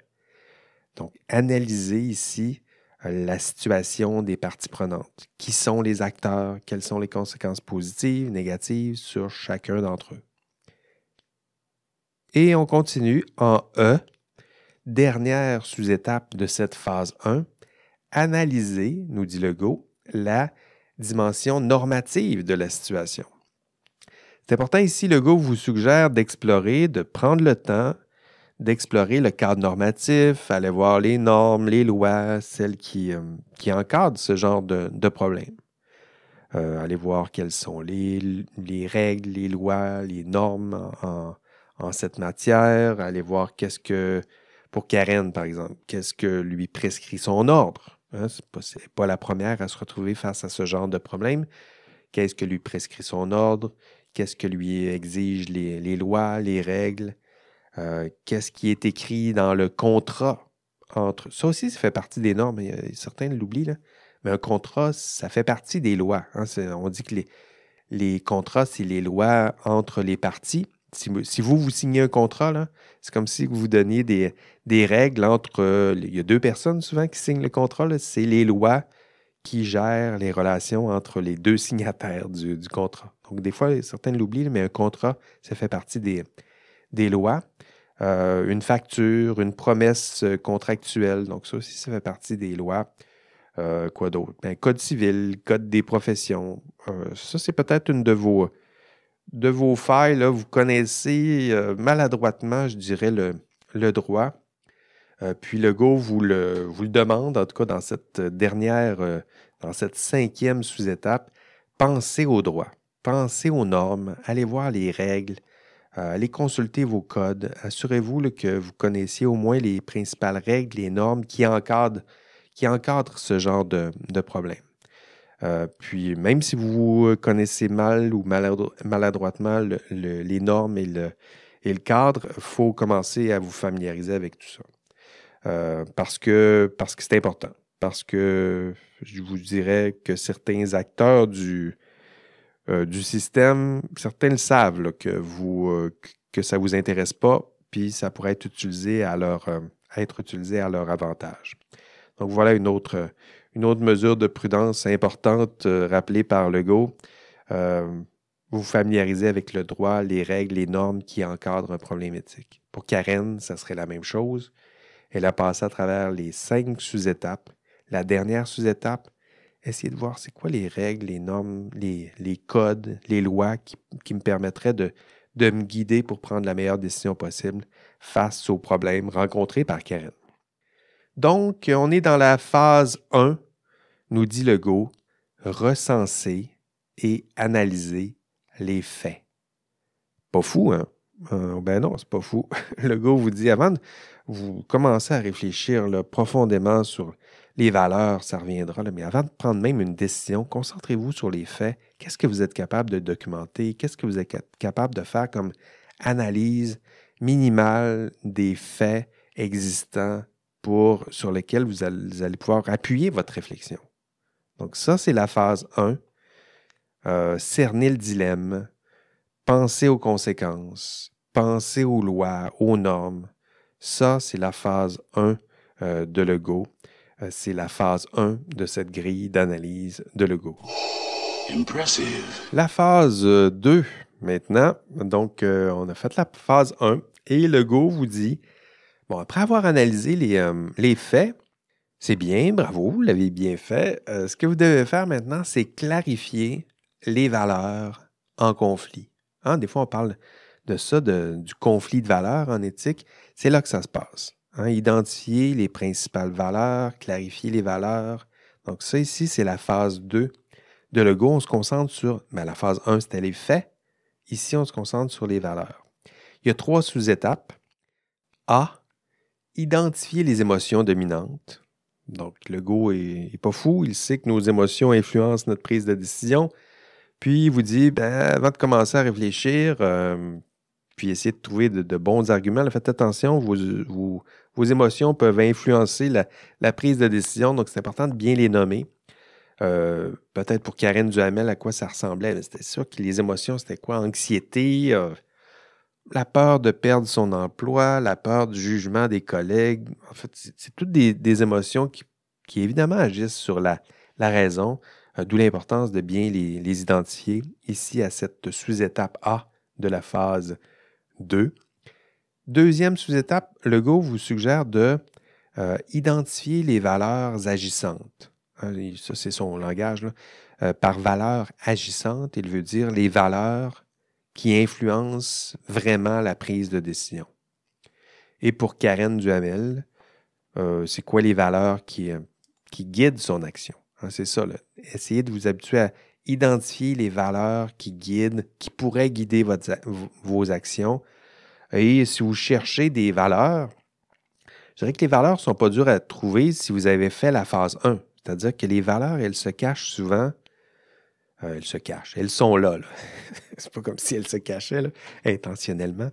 Donc, analyser ici la situation des parties prenantes. Qui sont les acteurs? Quelles sont les conséquences positives, négatives sur chacun d'entre eux? Et on continue en E, dernière sous-étape de cette phase 1, analyser, nous dit le Go, la dimension normative de la situation. C'est important ici, le Go vous suggère d'explorer, de prendre le temps d'explorer le cadre normatif, aller voir les normes, les lois, celles qui, euh, encadrent ce genre de, problème. Euh, aller voir quelles sont les, les, règles, les lois, les normes en, en cette matière, aller voir qu'est-ce que, pour Karen par exemple, qu'est-ce que lui prescrit son ordre? Hein? Ce n'est pas, la première à se retrouver face à ce genre de problème. Qu'est-ce que lui prescrit son ordre? qu'est-ce que lui exigent les, lois, les règles, euh, qu'est-ce qui est écrit dans le contrat entre. Ça aussi, ça fait partie des normes. certains l'oublient, là. Mais un contrat, ça fait partie des lois. Hein. On dit que les, les contrats, c'est les lois entre les parties. Si, vous, vous signez un contrat, c'est comme si vous donniez des, règles entre. Euh, il y a deux personnes souvent qui signent le contrat. C'est les lois qui gèrent les relations entre les deux signataires du, contrat. Donc, des fois, certains l'oublient, mais un contrat, ça fait partie des, lois. Euh, une facture, une promesse contractuelle. Donc, ça aussi, ça fait partie des lois. Euh, quoi d'autre? Ben, code civil, code des professions. ça, c'est peut-être une de vos, de vos failles, vous connaissez euh, maladroitement, je dirais, le, droit. Euh, puis le go vous le, vous le demande, en tout cas dans cette dernière, euh, dans cette cinquième sous-étape, pensez au droit, pensez aux normes, allez voir les règles, allez consulter vos codes, assurez-vous que vous connaissiez au moins les principales règles, les normes qui encadrent, ce genre de problème. Euh, puis même si vous connaissez mal ou maladroitement les normes et le, cadre, il faut commencer à vous familiariser avec tout ça. Euh, parce que parce que c'est important. Parce que je vous dirais que certains acteurs du, euh, du système, certains le savent que vous que ça ne vous intéresse pas, puis ça pourrait être utilisé être utilisé à leur avantage. Donc voilà une autre, une autre mesure de prudence importante euh, rappelée par Legault, euh, vous familiarisez avec le droit, les règles, les normes qui encadrent un problème éthique. Pour Karen, ça serait la même chose. Elle a passé à travers les cinq sous-étapes. La dernière sous-étape, essayer de voir c'est quoi les règles, les normes, les, codes, les lois qui, me permettraient de, de me guider pour prendre la meilleure décision possible face aux problèmes rencontrés par Karen. Donc, on est dans la phase 1, nous dit Legault, recenser et analyser les faits. Pas fou, hein? Euh, ben non, c'est pas fou. Legault vous dit avant de vous commencer à réfléchir profondément sur les valeurs, ça reviendra, mais avant de prendre même une décision, concentrez-vous sur les faits. Qu'est-ce que vous êtes capable de documenter? Qu'est-ce que vous êtes capable de faire comme analyse minimale des faits existants pour, sur lesquels vous allez, pouvoir appuyer votre réflexion. Donc ça, c'est la phase 1. Euh, cerner le dilemme, penser aux conséquences, penser aux lois, aux normes. Ça, c'est la phase 1 euh, de Lego. Euh, c'est la phase 1 de cette grille d'analyse de Lego. Impressive. La phase 2, maintenant. Donc, on a fait la phase 1 et Lego vous dit Bon, après avoir analysé les, euh, les faits, c'est bien, bravo, vous l'avez bien fait. Euh, ce que vous devez faire maintenant, c'est clarifier les valeurs en conflit. Hein, des fois, on parle de ça, du conflit de valeurs en éthique. C'est là que ça se passe. Hein. identifier les principales valeurs, clarifier les valeurs. Donc, ça ici, c'est la phase 2 de Lego. On se concentre sur. Ben, la phase 1, c'était les faits. Ici, on se concentre sur les valeurs. Il y a trois sous-étapes. A, identifier les émotions dominantes. Donc, le go est, pas fou, il sait que nos émotions influencent notre prise de décision. Puis, il vous dit, ben, avant de commencer à réfléchir, euh, puis essayer de trouver de, bons arguments, faites attention, vos, émotions peuvent influencer la, prise de décision, donc c'est important de bien les nommer. Euh, peut-être pour Karen Duhamel, à quoi ça ressemblait. C'était sûr que les émotions, c'était quoi? Anxiété, euh, la peur de perdre son emploi, la peur du jugement des collègues. En fait, c'est toutes des, émotions qui, évidemment agissent sur la, raison, euh, d'où l'importance de bien les, identifier ici à cette sous-étape A de la phase 2. Deuxième sous-étape, Legault vous suggère de euh, identifier les valeurs agissantes. Hein, ça, c'est son langage. Euh, par valeur agissante, il veut dire les valeurs qui influence vraiment la prise de décision. Et pour Karen Duhamel, euh, c'est quoi les valeurs qui, euh, guident son action? Hein, c'est ça. Essayez de vous habituer à identifier les valeurs qui guident, qui pourraient guider vos actions. Et si vous cherchez des valeurs, je dirais que les valeurs ne sont pas dures à trouver si vous avez fait la phase 1. C'est-à-dire que les valeurs, elles se cachent souvent euh, elles se cachent. Elles sont là. là. c'est pas comme si elles se cachaient intentionnellement,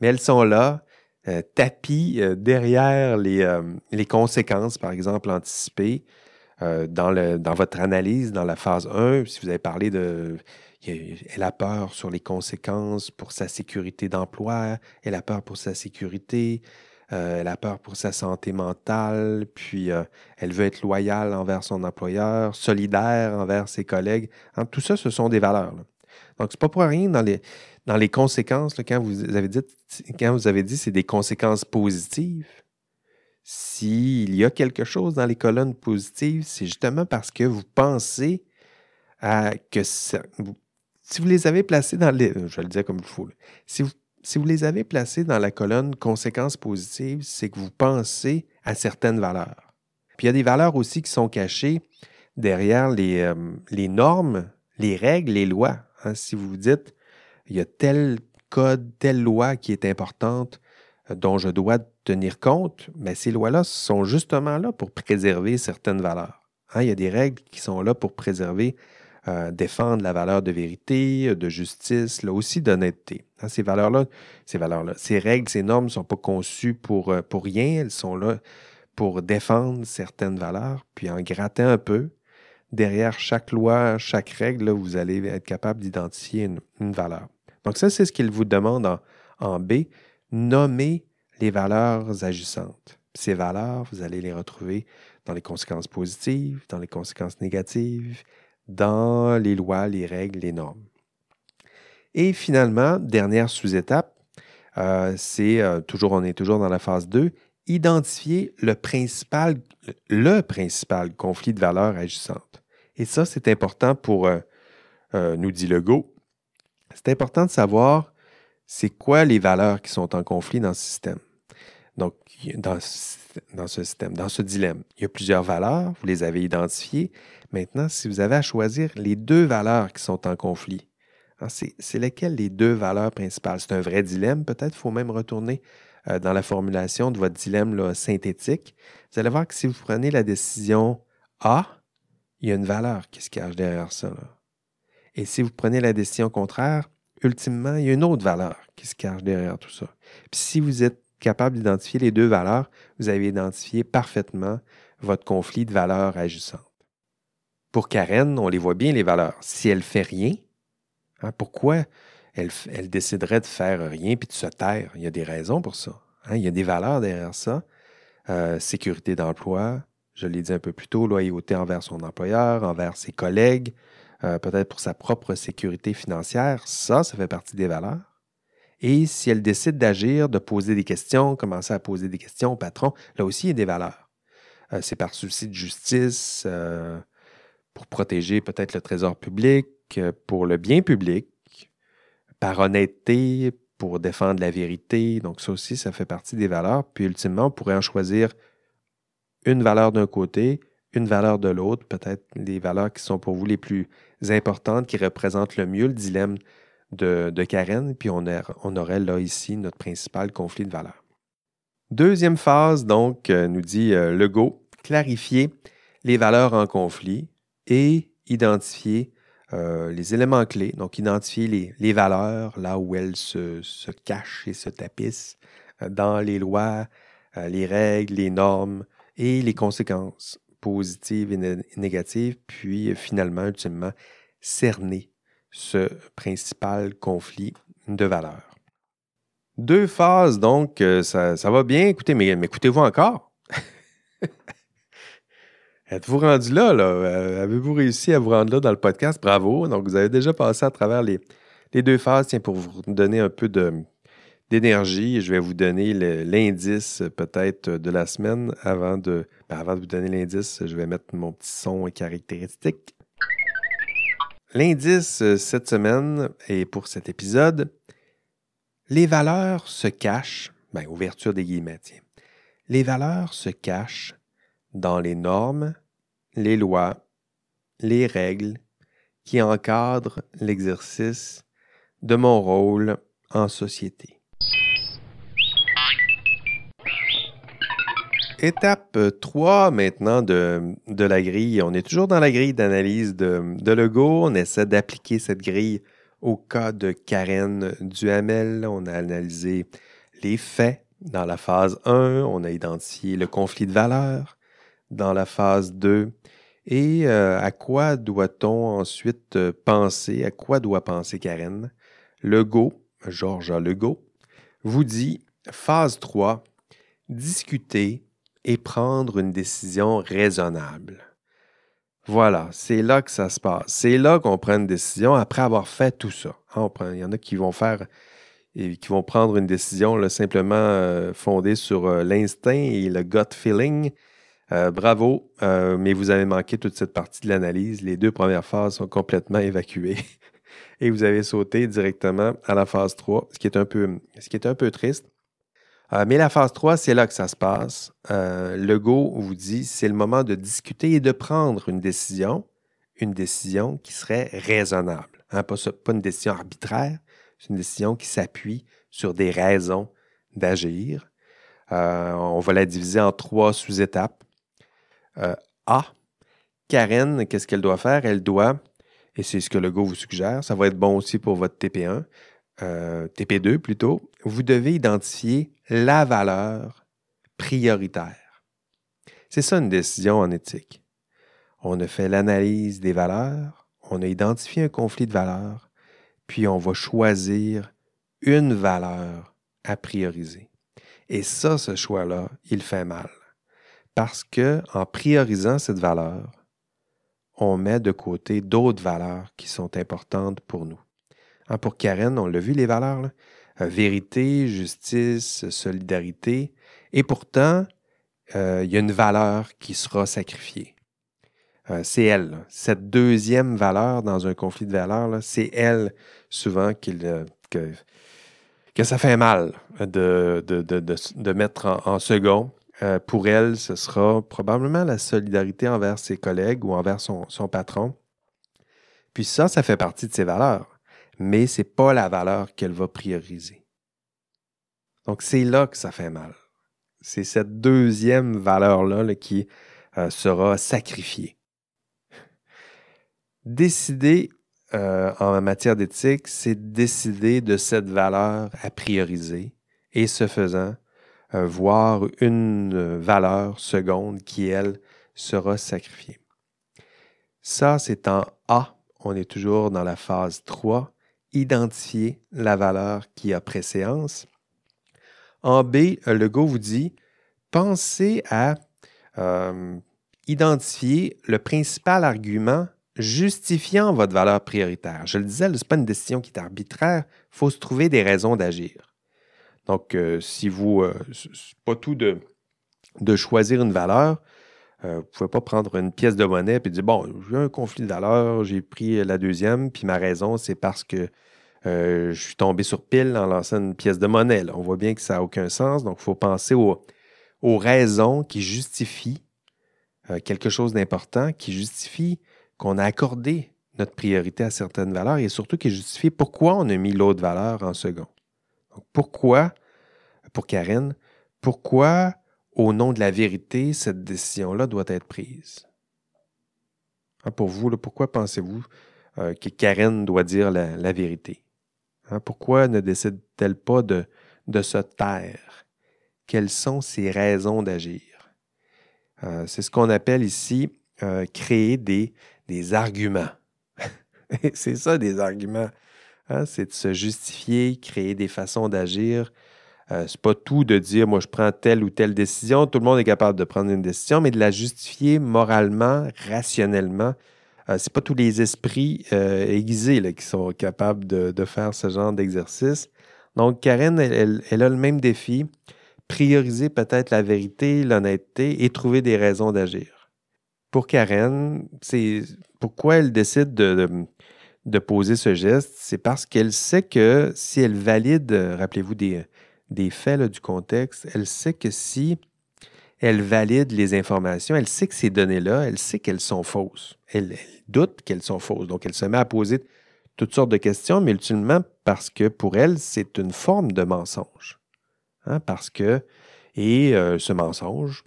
mais elles sont là, euh, tapis derrière les, les, conséquences, par exemple, anticipées dans, le, dans votre analyse, dans la phase 1. Si vous avez parlé de elle a peur sur les conséquences pour sa sécurité d'emploi, elle a peur pour sa sécurité, euh, elle a peur pour sa santé mentale, puis euh, elle veut être loyale envers son employeur, solidaire envers ses collègues. Hein, tout ça, ce sont des valeurs. Donc, Donc, n'est pas pour rien dans les, dans les conséquences, quand, vous avez dit, quand vous avez dit c'est des conséquences positives, s'il y a quelque chose dans les colonnes positives, c'est justement parce que vous pensez à que si vous les avez placés dans les. Je vais le dire comme il faut. Si vous, si vous les avez placés dans la colonne conséquences positives, c'est que vous pensez à certaines valeurs. Puis il y a des valeurs aussi qui sont cachées derrière les, euh, normes, les règles, les lois. Hein. Si vous vous dites, il y a tel code, telle loi qui est importante, euh, dont je dois tenir compte, mais ces lois-là sont justement là pour préserver certaines valeurs. Hein. Il y a des règles qui sont là pour préserver euh, défendre la valeur de vérité, de justice, là aussi d'honnêteté. Hein, ces valeurs-là, ces règles, ces normes ne sont pas conçues pour, euh, pour rien, elles sont là pour défendre certaines valeurs, puis en grattant un peu, derrière chaque loi, chaque règle, vous allez être capable d'identifier une, valeur. Donc ça, c'est ce qu'il vous demande en, en B, nommer les valeurs agissantes. Ces valeurs, vous allez les retrouver dans les conséquences positives, dans les conséquences négatives, dans les lois, les règles, les normes. Et finalement, dernière sous-étape, euh, c'est euh, toujours, on est toujours dans la phase 2, identifier le principal, le principal conflit de valeurs agissantes. Et ça, c'est important pour, euh, nous dit Legault, c'est important de savoir c'est quoi les valeurs qui sont en conflit dans ce système. Donc, dans, dans ce système, dans ce dilemme, il y a plusieurs valeurs, vous les avez identifiées, Maintenant, si vous avez à choisir les deux valeurs qui sont en conflit, hein, c'est lesquelles les deux valeurs principales? C'est un vrai dilemme, peut-être. Il faut même retourner euh, dans la formulation de votre dilemme synthétique. Vous allez voir que si vous prenez la décision A, il y a une valeur qui se cache derrière ça. Et si vous prenez la décision contraire, ultimement, il y a une autre valeur qui se cache derrière tout ça. Puis si vous êtes capable d'identifier les deux valeurs, vous avez identifié parfaitement votre conflit de valeurs agissantes. Pour Karen, on les voit bien, les valeurs. Si elle fait rien, hein, pourquoi elle, déciderait de faire rien puis de se taire? Il y a des raisons pour ça. Hein. Il y a des valeurs derrière ça. Euh, sécurité d'emploi, je l'ai dit un peu plus tôt, loyauté envers son employeur, envers ses collègues, euh, peut-être pour sa propre sécurité financière. Ça, ça fait partie des valeurs. Et si elle décide d'agir, de poser des questions, commencer à poser des questions au patron, là aussi, il y a des valeurs. Euh, c'est par souci de justice, pour protéger peut-être le trésor public, euh, pour le bien public, par honnêteté, pour défendre la vérité. Donc ça aussi, ça fait partie des valeurs. Puis ultimement, on pourrait en choisir une valeur d'un côté, une valeur de l'autre, peut-être les valeurs qui sont pour vous les plus importantes, qui représentent le mieux le dilemme de, Karen, puis on, on, aurait là ici notre principal conflit de valeurs. Deuxième phase, donc, euh, nous dit euh, Legault, clarifier les valeurs en conflit et identifier euh, les éléments clés, donc identifier les, valeurs, là où elles se, cachent et se tapissent dans les lois, les règles, les normes et les conséquences positives et négatives, puis finalement, ultimement, cerner ce principal conflit de valeurs. Deux phases, donc, ça, va bien. Écoutez, mais écoutez-vous encore? Êtes-vous rendu là? là? Euh, avez-vous réussi à vous rendre là dans le podcast? Bravo. Donc, vous avez déjà passé à travers les, deux phases. Tiens, pour vous donner un peu d'énergie, je vais vous donner l'indice peut-être de la semaine. Avant de, ben, avant de vous donner l'indice, je vais mettre mon petit son caractéristique. L'indice euh, cette semaine et pour cet épisode, les valeurs se cachent, ben, ouverture des guillemets. Les valeurs se cachent dans les normes, les lois, les règles qui encadrent l'exercice de mon rôle en société. Étape 3 maintenant de, de, la grille. On est toujours dans la grille d'analyse de, de Lego. On essaie d'appliquer cette grille au cas de Karen Duhamel. On a analysé les faits dans la phase 1. On a identifié le conflit de valeurs dans la phase 2. Et euh, à quoi doit-on ensuite euh, penser? À quoi doit penser Karen? Legault, Georges Legault, vous dit phase 3, discuter et prendre une décision raisonnable. Voilà, c'est là que ça se passe. C'est là qu'on prend une décision après avoir fait tout ça. Hein, il y en a qui vont faire et qui vont prendre une décision simplement euh, fondée sur euh, l'instinct et le gut feeling. Euh, bravo, mais vous avez manqué toute cette partie de l'analyse. Les deux premières phases sont complètement évacuées et vous avez sauté directement à la phase 3, ce qui est un peu, ce qui est un peu triste. Euh, mais la phase 3, c'est là que ça se passe. Euh, le go vous dit c'est le moment de discuter et de prendre une décision, une décision qui serait raisonnable. Hein, pas, une décision arbitraire, c'est une décision qui s'appuie sur des raisons d'agir. Euh, on va la diviser en trois sous-étapes. A, Karen, qu'est-ce qu'elle doit faire? Elle doit, et c'est ce que le go vous suggère, ça va être bon aussi pour votre TP1, TP2 plutôt, vous devez identifier la valeur prioritaire. C'est ça une décision en éthique. On a fait l'analyse des valeurs, on a identifié un conflit de valeurs, puis on va choisir une valeur à prioriser. Et ça, ce choix-là, il fait mal. Parce que en priorisant cette valeur, on met de côté d'autres valeurs qui sont importantes pour nous. Hein, pour Karen, on l'a vu, les valeurs? Euh, vérité, justice, solidarité. Et pourtant, euh, il y a une valeur qui sera sacrifiée. Euh, c'est elle. Cette deuxième valeur dans un conflit de valeurs, c'est elle souvent que, ça fait mal de, mettre en, second. pour elle, ce sera probablement la solidarité envers ses collègues ou envers son patron. Puis ça, ça fait partie de ses valeurs mais ce n'est pas la valeur qu'elle va prioriser. Donc, c'est là que ça fait mal. C'est cette deuxième valeur-là qui euh, sera sacrifiée. Décider euh, en matière d'éthique, c'est décider de cette valeur à prioriser et ce faisant, euh, voir une valeur seconde qui, elle, sera sacrifiée. Ça, c'est en A. On est toujours dans la phase 3 identifier la valeur qui a préséance. En B, le go vous dit pensez à euh, identifier le principal argument justifiant votre valeur prioritaire. Je le disais, ce n'est pas une décision qui est arbitraire, il faut se trouver des raisons d'agir. Donc, euh, si vous, euh, pas tout de, de choisir une valeur, vous ne pouvez pas prendre une pièce de monnaie et dire Bon, j'ai un conflit de j'ai pris la deuxième, puis ma raison, c'est parce que euh, je suis tombé sur pile en lançant une pièce de monnaie. On voit bien que ça n'a aucun sens. Donc, il faut penser aux, raisons qui justifient euh, quelque chose d'important, qui justifient qu'on a accordé notre priorité à certaines valeurs et surtout qui justifient pourquoi on a mis l'autre valeur en second. Donc, pourquoi, pour Karen, pourquoi au nom de la vérité, cette décision-là doit être prise? Hein, pour vous, pourquoi pensez-vous euh, que Karen doit dire la, vérité? Hein, pourquoi ne décide-t-elle pas de, se taire? Quelles sont ses raisons d'agir? Euh, c'est ce qu'on appelle ici euh, créer des, des arguments. c'est ça, des arguments. Hein, c'est de se justifier, créer des façons d'agir euh, c'est pas tout de dire, moi, je prends telle ou telle décision. Tout le monde est capable de prendre une décision, mais de la justifier moralement, rationnellement. Euh, c'est pas tous les esprits euh, aiguisés là, qui sont capables de, faire ce genre d'exercice. Donc, Karen, elle, a le même défi prioriser peut-être la vérité, l'honnêteté et trouver des raisons d'agir. Pour Karen, c'est pourquoi elle décide de, de poser ce geste, c'est parce qu'elle sait que si elle valide, rappelez-vous des, des faits, du contexte, elle sait que si elle valide les informations, elle sait que ces données-là, elle sait qu'elles sont fausses. Elle, doute qu'elles sont fausses. Donc, elle se met à poser toutes sortes de questions, mais ultimement parce que pour elle, c'est une forme de mensonge. Hein, parce que, et euh, ce mensonge,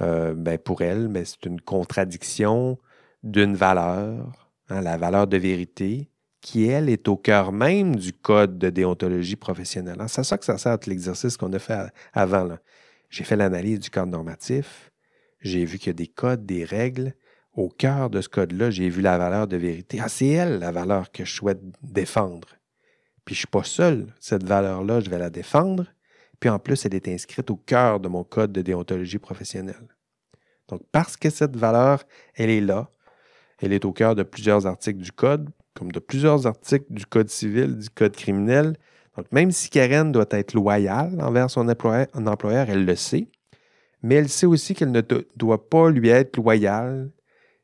euh, ben pour elle, c'est une contradiction d'une valeur, hein, la valeur de vérité, qui, elle, est au cœur même du code de déontologie professionnelle. Hein, c'est ça que ça sert, l'exercice qu'on a fait avant. J'ai fait l'analyse du code normatif, j'ai vu qu'il y a des codes, des règles. Au cœur de ce code-là, j'ai vu la valeur de vérité. Ah, c'est elle la valeur que je souhaite défendre. Puis je ne suis pas seul. Cette valeur-là, je vais la défendre. Puis en plus, elle est inscrite au cœur de mon code de déontologie professionnelle. Donc, parce que cette valeur, elle est là, elle est au cœur de plusieurs articles du code, comme de plusieurs articles du code civil, du code criminel. Donc, même si Karen doit être loyale envers son employeur, elle le sait, mais elle sait aussi qu'elle ne doit pas lui être loyale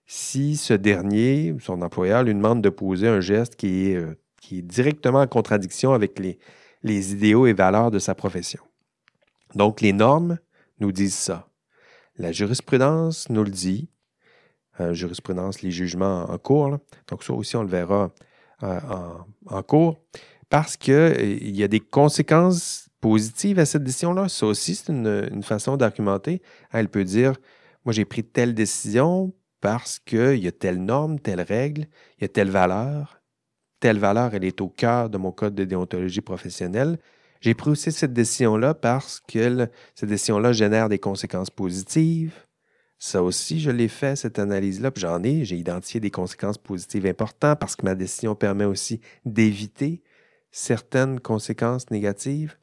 si ce dernier, son employeur, lui demande de poser un geste qui est, euh, directement en contradiction avec les idéaux et valeurs de sa profession. Donc, les normes nous disent ça. La jurisprudence nous le dit. Euh, jurisprudence, les jugements en cours. Donc, ça aussi, on le verra euh, en, cours. Parce qu'il euh, y a des conséquences positives à cette décision-là. Ça aussi, c'est une, une, façon d'argumenter. Elle peut dire Moi, j'ai pris telle décision parce qu'il y a telle norme, telle règle, il y a telle valeur, telle valeur, elle est au cœur de mon code de déontologie professionnelle. J'ai pris aussi cette décision-là parce que cette décision-là génère des conséquences positives. Ça aussi, je l'ai fait, cette analyse-là, puis j'en ai, j'ai identifié des conséquences positives importantes parce que ma décision permet aussi d'éviter certaines conséquences négatives.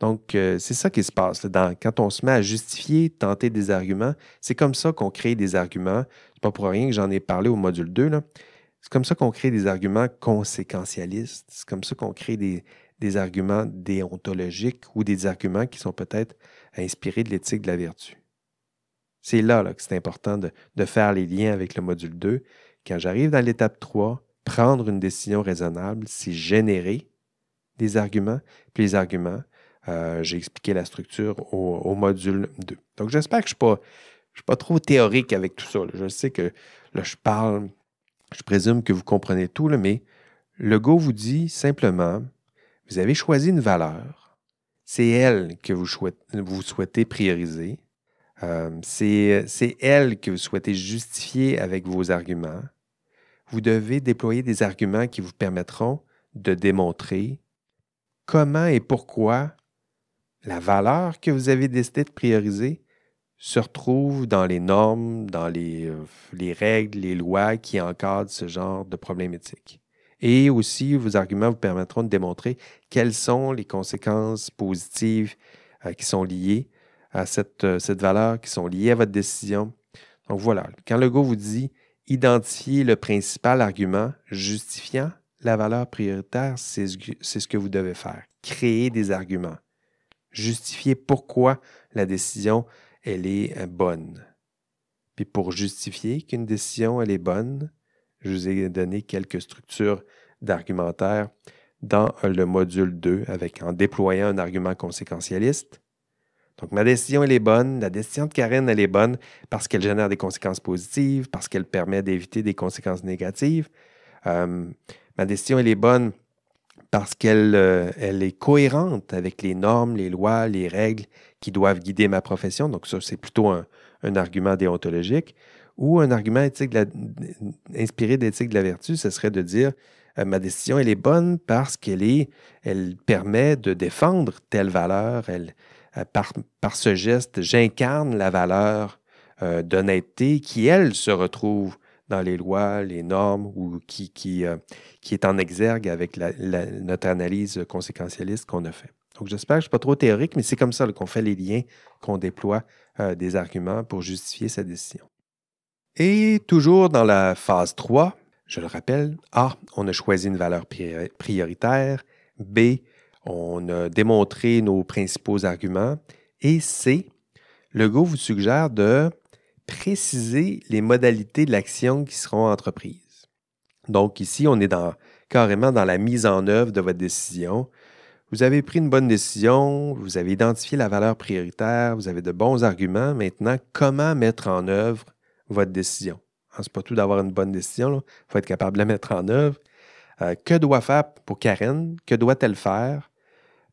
Donc, euh, c'est ça qui se passe. quand on se met à justifier, tenter des arguments, c'est comme ça qu'on crée des arguments. C'est pas pour rien que j'en ai parlé au module 2. Là. C'est comme ça qu'on crée des arguments conséquentialistes. C'est comme ça qu'on crée des, arguments déontologiques ou des arguments qui sont peut-être inspirés de l'éthique de la vertu. C'est là, que c'est important de, faire les liens avec le module 2. Quand j'arrive dans l'étape 3, prendre une décision raisonnable, c'est générer des arguments. Puis les arguments, euh, j'ai expliqué la structure au, module 2. Donc j'espère que je ne suis, pas trop théorique avec tout ça. Je sais que je parle je présume que vous comprenez tout, mais le Go vous dit simplement, vous avez choisi une valeur, c'est elle que vous, souhaitez, prioriser, euh, c'est elle que vous souhaitez justifier avec vos arguments. Vous devez déployer des arguments qui vous permettront de démontrer comment et pourquoi la valeur que vous avez décidé de prioriser se retrouvent dans les normes, dans les, euh, les, règles, les lois qui encadrent ce genre de problématiques. Et aussi, vos arguments vous permettront de démontrer quelles sont les conséquences positives euh, qui sont liées à cette, euh, cette valeur, qui sont liées à votre décision. Donc voilà, quand le go vous dit identifier le principal argument justifiant la valeur prioritaire, c'est ce que vous devez faire. Créer des arguments. Justifier pourquoi la décision elle est euh, bonne. Puis pour justifier qu'une décision, est bonne, je vous ai donné quelques structures d'argumentaire dans le module 2 avec, en déployant un argument conséquentialiste. Donc, ma décision, elle est bonne. La décision de Karen, elle est bonne parce qu'elle génère des conséquences positives, parce qu'elle permet d'éviter des conséquences négatives. Euh, ma décision, elle est bonne parce qu'elle euh, est cohérente avec les normes, les lois, les règles qui doivent guider ma profession. Donc ça, c'est plutôt un, argument déontologique. Ou un argument éthique inspiré d'éthique de la vertu, ce serait de dire euh, ma décision, elle est bonne parce qu'elle elle permet de défendre telle valeur. Elle, par, par, ce geste, j'incarne la valeur d'honnêteté qui, elle, se retrouve dans les lois, les normes ou qui, euh, est en exergue avec notre analyse conséquentialiste qu'on a fait. Donc, j'espère que je ne suis pas trop théorique, mais c'est comme ça qu'on fait les liens, qu'on déploie euh, des arguments pour justifier sa décision. Et toujours dans la phase 3, je le rappelle, A, on a choisi une valeur prioritaire. B, on a démontré nos principaux arguments. Et C, le go vous suggère de préciser les modalités de l'action qui seront entreprises. Donc ici, on est dans, carrément dans la mise en œuvre de votre décision. Vous avez pris une bonne décision, vous avez identifié la valeur prioritaire, vous avez de bons arguments. Maintenant, comment mettre en œuvre votre décision? Ce n'est pas tout d'avoir une bonne décision, il faut être capable de la mettre en œuvre. Euh, que doit faire pour Karen? Que doit-elle faire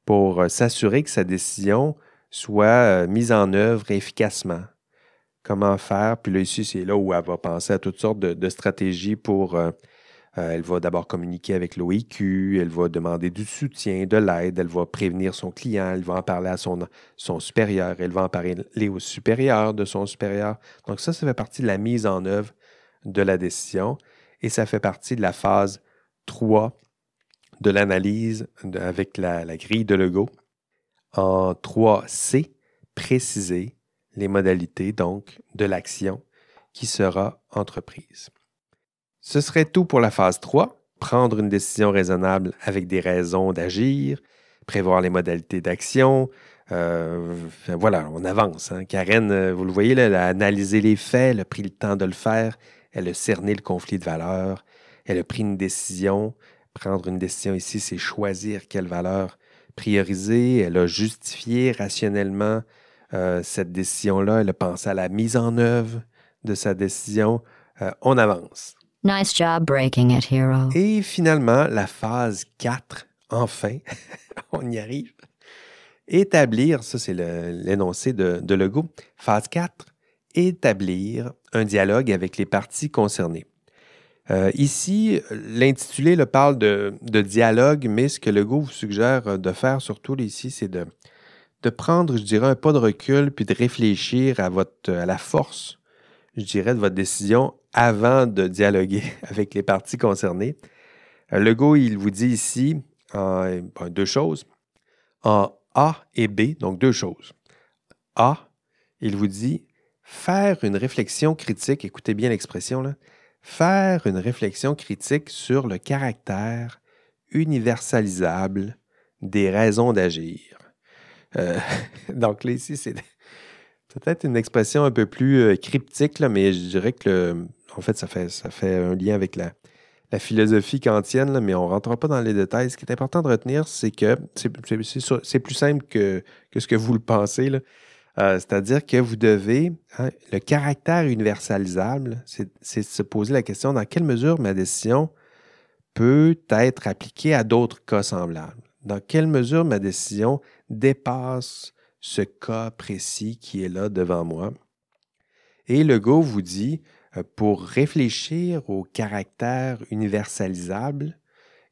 pour euh, s'assurer que sa décision soit euh, mise en œuvre efficacement? comment faire? Puis là, ici, c'est là où elle va penser à toutes sortes de, stratégies pour... Euh, elle va d'abord communiquer avec l'OIQ, elle va demander du soutien, de l'aide, elle va prévenir son client, elle va en parler à son, son supérieur, elle va en parler au supérieur de son supérieur. Donc ça, ça fait partie de la mise en œuvre de la décision et ça fait partie de la phase 3 de l'analyse avec la, grille de Lego. En 3C, préciser les modalités donc de l'action qui sera entreprise. Ce serait tout pour la phase 3, prendre une décision raisonnable avec des raisons d'agir, prévoir les modalités d'action. Euh, voilà, on avance. Hein. Karen, euh, vous le voyez, elle a analysé les faits, elle a pris le temps de le faire, elle a cerné le conflit de valeurs, elle a pris une décision. Prendre une décision ici, c'est choisir quelle valeur prioriser, elle a justifié rationnellement euh, cette décision-là, elle a pensé à la mise en œuvre de sa décision. on avance. Nice job breaking it, hero. Et finalement, la phase 4, enfin, on y arrive. Établir, ça c'est l'énoncé de, de Legault. Phase 4, établir un dialogue avec les parties concernées. Euh, ici, l'intitulé le parle de, dialogue, mais ce que Legault vous suggère de faire surtout ici, c'est de, prendre, je dirais, un pas de recul puis de réfléchir à, votre, à la force, je dirais, de votre décision avant de dialoguer avec les parties concernées. Euh, Legault, il vous dit ici deux choses. En A et B, donc deux choses. A, il vous dit faire une réflexion critique, écoutez bien l'expression là, faire une réflexion critique sur le caractère universalisable des raisons d'agir. Euh, donc là, ici, c'est peut-être une expression un peu plus euh, cryptique, là, mais je dirais que en fait, ça fait, ça fait un lien avec la, philosophie kantienne, mais on ne rentrera pas dans les détails. Ce qui est important de retenir, c'est que c'est plus simple que, ce que vous le pensez. Euh, c'est-à-dire que vous devez, hein, le caractère universalisable, c'est se poser la question dans quelle mesure ma décision peut être appliquée à d'autres cas semblables? Dans quelle mesure ma décision dépasse ce cas précis qui est là devant moi? Et le go vous dit, euh, pour réfléchir au caractère universalisable,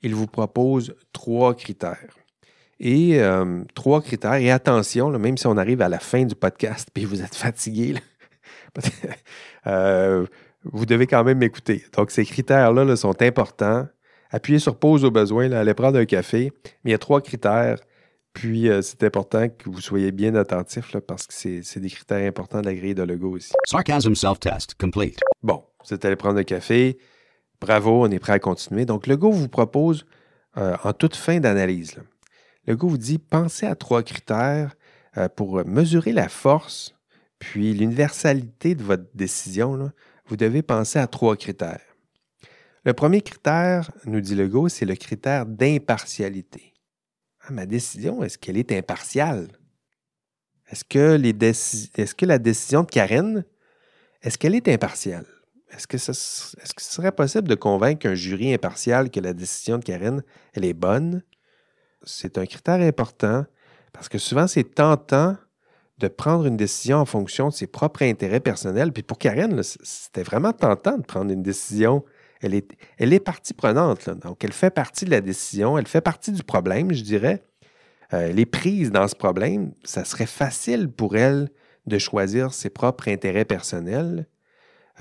il vous propose trois critères. Et euh, trois critères, et attention, même si on arrive à la fin du podcast et vous êtes fatigué, euh, vous devez quand même m'écouter. Donc, ces critères-là sont importants. Appuyez sur pause au besoin, allez prendre un café. Mais il y a trois critères puis, euh, c'est important que vous soyez bien attentif parce que c'est des critères importants de la grille de Lego aussi. Sarcasm self-test complete. Bon, vous êtes allé prendre un café. Bravo, on est prêt à continuer. Donc, Lego vous propose, euh, en toute fin d'analyse, Lego vous dit pensez à trois critères euh, pour mesurer la force puis l'universalité de votre décision. vous devez penser à trois critères. Le premier critère, nous dit Lego, c'est le critère d'impartialité. Ah, ma décision, est-ce qu'elle est impartiale? Est-ce que, les est-ce que la décision de Karen, est-ce qu'elle est impartiale? Est-ce que, ce serait possible de convaincre un jury impartial que la décision de Karen, elle est bonne? C'est un critère important parce que souvent, c'est tentant de prendre une décision en fonction de ses propres intérêts personnels. Puis pour Karen, c'était vraiment tentant de prendre une décision elle est, partie prenante. Donc, elle fait partie de la décision, elle fait partie du problème, je dirais. Euh, elle est prise dans ce problème. Ça serait facile pour elle de choisir ses propres intérêts personnels.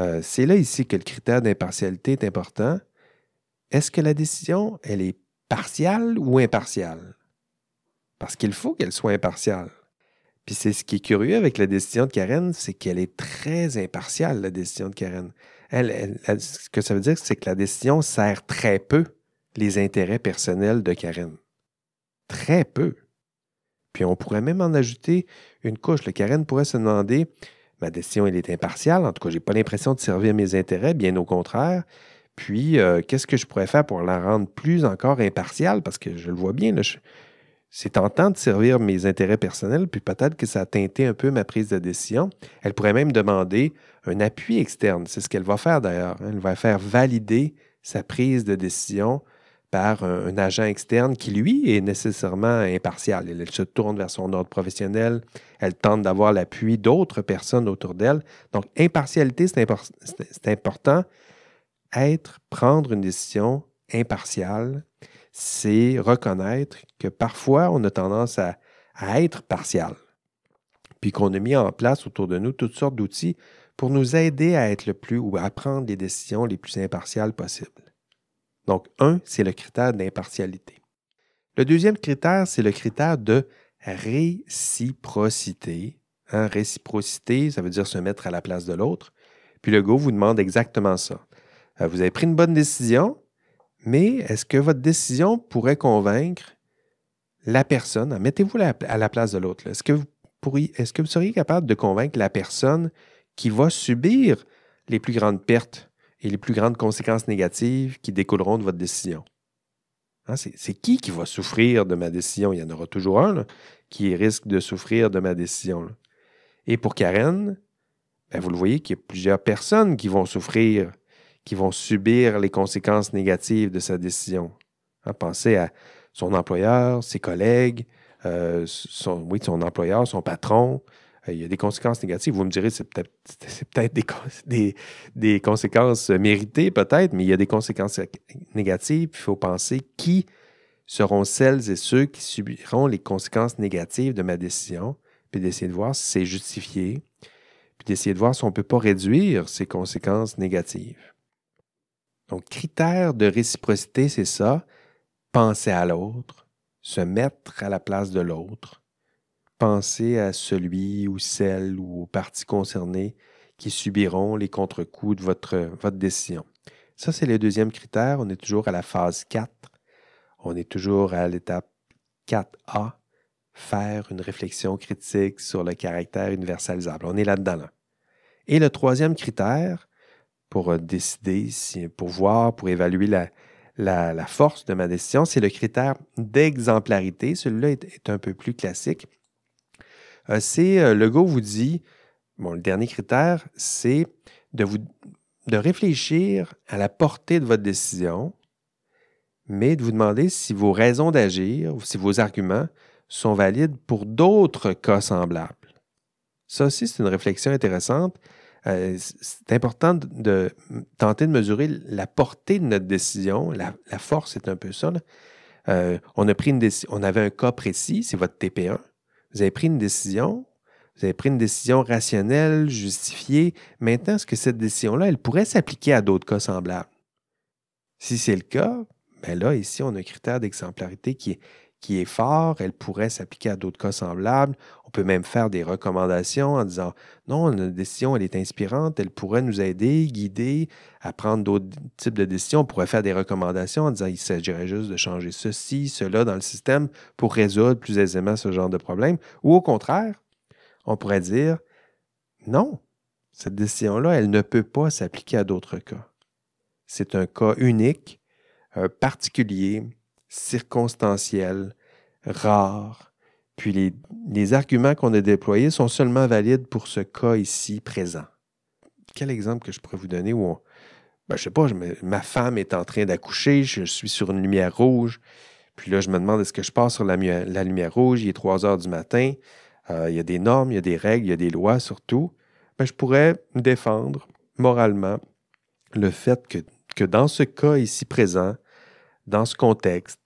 Euh, c'est là ici que le critère d'impartialité est important. Est-ce que la décision, elle est partiale ou impartiale? Parce qu'il faut qu'elle soit impartiale. Puis c'est ce qui est curieux avec la décision de Karen, c'est qu'elle est très impartiale, la décision de Karen ce que ça veut dire, c'est que la décision sert très peu les intérêts personnels de Karen. Très peu. Puis on pourrait même en ajouter une couche. Le Karen pourrait se demander ma décision, elle est impartiale. En tout cas, je n'ai pas l'impression de servir mes intérêts, bien au contraire. Puis, euh, qu'est-ce que je pourrais faire pour la rendre plus encore impartiale? Parce que je le vois bien, c'est tentant de servir mes intérêts personnels, puis peut-être que ça a teinté un peu ma prise de décision. Elle pourrait même demander un appui externe. C'est ce qu'elle va faire d'ailleurs. Elle va faire valider sa prise de décision par un, agent externe qui, lui, est nécessairement impartial. Elle se tourne vers son ordre professionnel, elle tente d'avoir l'appui d'autres personnes autour d'elle. Donc, impartialité, c'est important. Être, prendre une décision impartiale, c'est reconnaître que parfois, on a tendance à, être partial. Puis qu'on a mis en place autour de nous toutes sortes d'outils pour nous aider à être le plus ou à prendre les décisions les plus impartiales possibles. Donc, un, c'est le critère d'impartialité. Le deuxième critère, c'est le critère de réciprocité. Hein, réciprocité, ça veut dire se mettre à la place de l'autre. Puis le go vous demande exactement ça. Euh, vous avez pris une bonne décision, mais est-ce que votre décision pourrait convaincre la personne? hein, Mettez-vous à la place de l'autre. Est-ce que, vous seriez capable de convaincre la personne qui va subir les plus grandes pertes et les plus grandes conséquences négatives qui découleront de votre décision? Hein, c'est, qui qui va souffrir de ma décision? Il y en aura toujours un qui risque de souffrir de ma décision. Et pour Karen, ben, vous le voyez qu'il y a plusieurs personnes qui vont souffrir, qui vont subir les conséquences négatives de sa décision. Hein, pensez à son employeur, ses collègues, euh, son, oui, son employeur, son patron. Euh, il y a des conséquences négatives. Vous me direz, c'est peut-être, peut-être des, des, des conséquences méritées, peut-être, mais il y a des conséquences négatives. Il faut penser qui seront celles et ceux qui subiront les conséquences négatives de ma décision, puis d'essayer de voir si c'est justifié, puis d'essayer de voir si on ne peut pas réduire ces conséquences négatives. Donc, critère de réciprocité, c'est ça. Penser à l'autre, se mettre à la place de l'autre, penser à celui ou celle ou aux parties concernées qui subiront les contre-coups de votre, votre décision. Ça, c'est le deuxième critère. On est toujours à la phase 4. On est toujours à l'étape 4A, faire une réflexion critique sur le caractère universalisable. On est là-dedans. Là. Et le troisième critère, pour euh, décider, pour voir, pour évaluer la, force de ma décision, c'est le critère d'exemplarité. Celui-là est, un peu plus classique. Euh, c'est euh, le vous dit, bon, le dernier critère, c'est de de réfléchir à la portée de votre décision, mais de vous demander si vos raisons d'agir, si vos arguments sont valides pour d'autres cas semblables. Ça aussi, c'est une réflexion intéressante. Euh, c'est important de, tenter de mesurer la portée de notre décision. La, force, c'est un peu ça. Euh, on a pris une on avait un cas précis, c'est votre TP1. Vous avez pris une décision, vous avez pris une décision rationnelle, justifiée. Maintenant, est-ce que cette décision-là, elle pourrait s'appliquer à d'autres cas semblables? Si c'est le cas, bien là, ici, on a un critère d'exemplarité qui est fort. Elle pourrait s'appliquer à d'autres cas semblables. Peut même faire des recommandations en disant non, notre décision, elle est inspirante, elle pourrait nous aider, guider à prendre d'autres types de décisions. On pourrait faire des recommandations en disant il s'agirait juste de changer ceci, cela dans le système pour résoudre plus aisément ce genre de problème. Ou au contraire, on pourrait dire non, cette décision-là, elle ne peut pas s'appliquer à d'autres cas. C'est un cas unique, euh, particulier, circonstanciel, rare. Puis les, arguments qu'on a déployés sont seulement valides pour ce cas ici présent. Quel exemple que je pourrais vous donner où on, ben, sais pas, ma femme est en train d'accoucher, je suis sur une lumière rouge, puis là, je me demande est-ce que je passe sur la, lumière rouge, il est 3 heures du matin, euh, il y a des normes, il y a des règles, il y a des lois surtout, ben, je pourrais défendre moralement le fait que dans ce cas ici présent, dans ce contexte,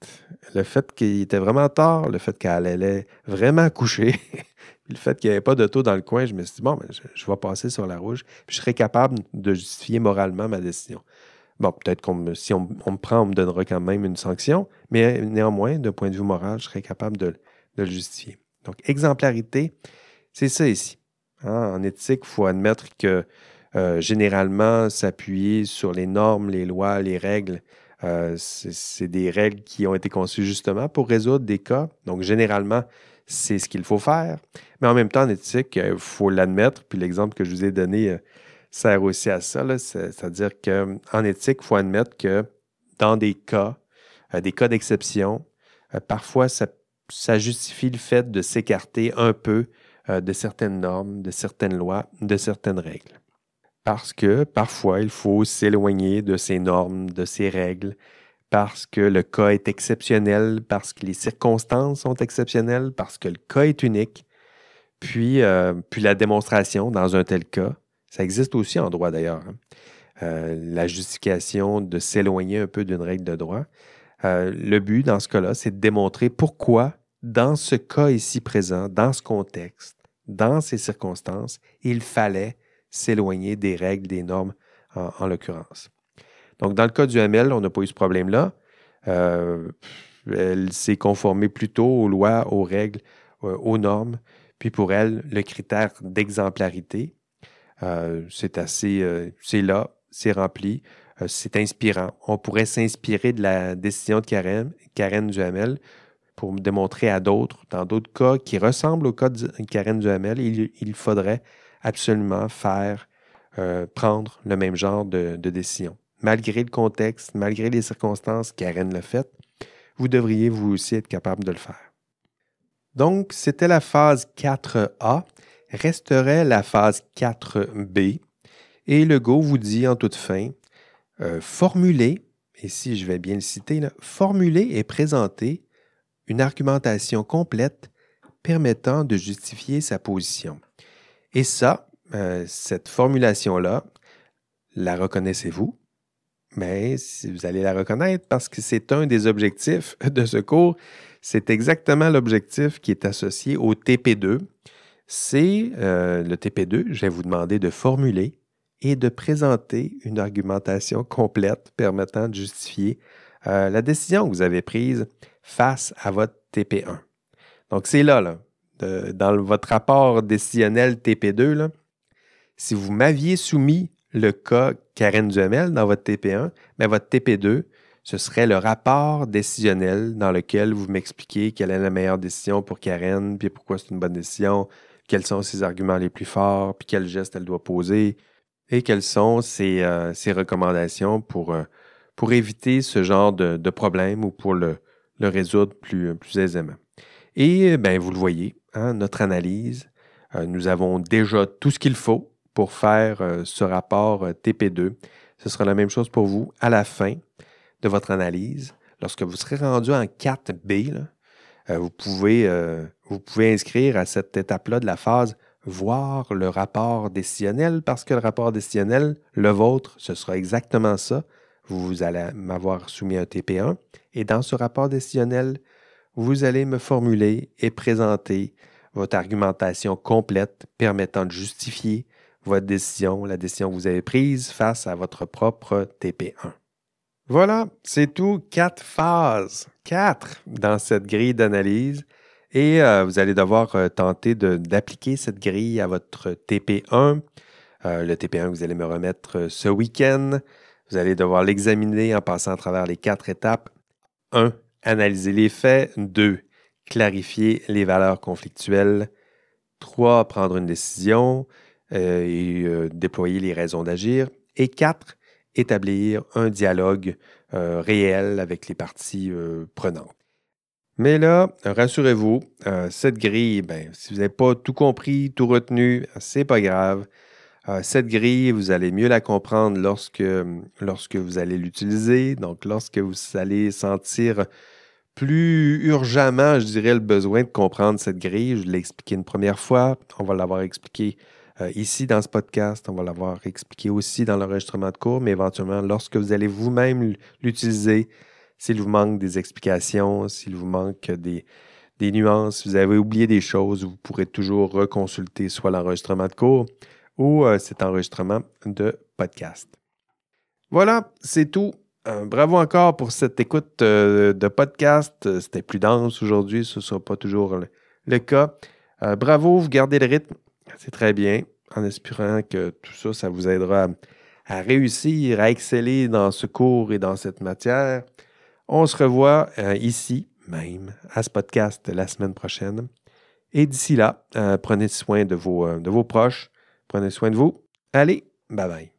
le fait qu'il était vraiment tard, le fait qu'elle allait vraiment coucher, le fait qu'il n'y avait pas d'auto dans le coin, je me suis dit, bon, ben, je, vais passer sur la rouge, puis je serai capable de justifier moralement ma décision. Bon, peut-être que si on, me prend, on me donnera quand même une sanction, mais néanmoins, d'un point de vue moral, je serai capable de, de le justifier. Donc, exemplarité, c'est ça ici. Hein? En éthique, il faut admettre que euh, généralement, s'appuyer sur les normes, les lois, les règles, euh, c'est des règles qui ont été conçues justement pour résoudre des cas. Donc, généralement, c'est ce qu'il faut faire. Mais en même temps, en éthique, il euh, faut l'admettre. Puis l'exemple que je vous ai donné euh, sert aussi à ça. C'est-à-dire qu'en éthique, il faut admettre que dans des cas, euh, des cas d'exception, parfois, ça, ça, justifie le fait de s'écarter un peu de certaines normes, de certaines lois, de certaines règles parce que parfois il faut s'éloigner de ces normes, de ces règles, parce que le cas est exceptionnel, parce que les circonstances sont exceptionnelles, parce que le cas est unique. Puis, euh, puis la démonstration dans un tel cas, ça existe aussi en droit d'ailleurs. hein. Euh, la justification de s'éloigner un peu d'une règle de droit. Euh, le but dans ce cas-là, c'est de démontrer pourquoi, dans ce cas ici présent, dans ce contexte, dans ces circonstances, il fallait s'éloigner des règles, des normes, en, en l'occurrence. Donc, dans le cas du ML, on n'a pas eu ce problème-là. Euh, elle s'est conformée plutôt aux lois, aux règles, euh, aux normes. Puis pour elle, le critère d'exemplarité, euh, c'est assez, c'est là, c'est rempli, c'est inspirant. On pourrait s'inspirer de la décision de Karen, Karen Duhamel pour démontrer à d'autres, dans d'autres cas qui ressemblent au cas de Karen Duhamel, il, il faudrait absolument faire, euh, prendre le même genre de, décision. Malgré le contexte, malgré les circonstances, Karen l'a fait, vous devriez vous aussi être capable de le faire. Donc, c'était la phase 4A. Resterait la phase 4B. Et le vous dit en toute fin, euh, formuler, et si je vais bien le citer, formuler et présenter une argumentation complète permettant de justifier sa position. Et ça, euh, cette formulation-là, la reconnaissez-vous? Mais si vous allez la reconnaître parce que c'est un des objectifs de ce cours. C'est exactement l'objectif qui est associé au TP2. C'est euh, le TP2, je vais vous demander de formuler et de présenter une argumentation complète permettant de justifier euh, la décision que vous avez prise face à votre TP1. Donc, c'est là, là dans votre rapport décisionnel TP2, là, si vous m'aviez soumis le cas Karen Duhamel dans votre TP1, mais votre TP2, ce serait le rapport décisionnel dans lequel vous m'expliquez quelle est la meilleure décision pour Karen, puis pourquoi c'est une bonne décision, quels sont ses arguments les plus forts, puis quel geste elle doit poser, et quelles sont ses, euh, recommandations pour, euh, pour éviter ce genre de, de problème ou pour le, le résoudre plus, plus aisément. Et ben, vous le voyez, hein, notre analyse, euh, nous avons déjà tout ce qu'il faut pour faire euh, ce rapport euh, TP2. Ce sera la même chose pour vous à la fin de votre analyse. Lorsque vous serez rendu en 4B, là, euh, vous, pouvez, vous pouvez inscrire à cette étape-là de la phase voir le rapport décisionnel parce que le rapport décisionnel, le vôtre, ce sera exactement ça. Vous allez m'avoir soumis un TP1 et dans ce rapport décisionnel, vous allez me formuler et présenter votre argumentation complète permettant de justifier votre décision, la décision que vous avez prise face à votre propre TP1. Voilà, c'est tout. Quatre phases. Quatre dans cette grille d'analyse. Et euh, vous allez devoir euh, tenter d'appliquer cette grille à votre TP1. Euh, le TP1 que vous allez me remettre ce week-end. Vous allez devoir l'examiner en passant à travers les quatre étapes. 1. Analyser les faits. 2. Clarifier les valeurs conflictuelles. 3. Prendre une décision euh, et euh, déployer les raisons d'agir. Et 4. Établir un dialogue euh, réel avec les parties prenantes. Mais là, rassurez-vous, cette grille, ben, si vous n'avez pas tout compris, tout retenu, c'est pas grave. Cette grille, vous allez mieux la comprendre lorsque, lorsque vous allez l'utiliser. Donc, lorsque vous allez sentir plus urgemment, je dirais, le besoin de comprendre cette grille. Je l'ai expliqué une première fois. On va l'avoir expliqué euh, ici dans ce podcast. On va l'avoir expliqué aussi dans l'enregistrement de cours, mais éventuellement, lorsque vous allez vous-même l'utiliser, s'il vous manque des explications, s'il vous manque des, nuances, vous avez oublié des choses, vous pourrez toujours reconsulter soit l'enregistrement de cours ou euh, cet enregistrement de podcast. Voilà, c'est tout. Euh, bravo encore pour cette écoute euh, de podcast. Euh, C'était plus dense aujourd'hui, ce ne sera pas toujours le, cas. Bravo, vous gardez le rythme. C'est très bien, en espérant que tout ça, ça vous aidera à, réussir, à exceller dans ce cours et dans cette matière. On se revoit ici même à ce podcast la semaine prochaine. Et d'ici là, prenez soin de vos, de vos proches. Prenez soin de vous. Allez, bye bye.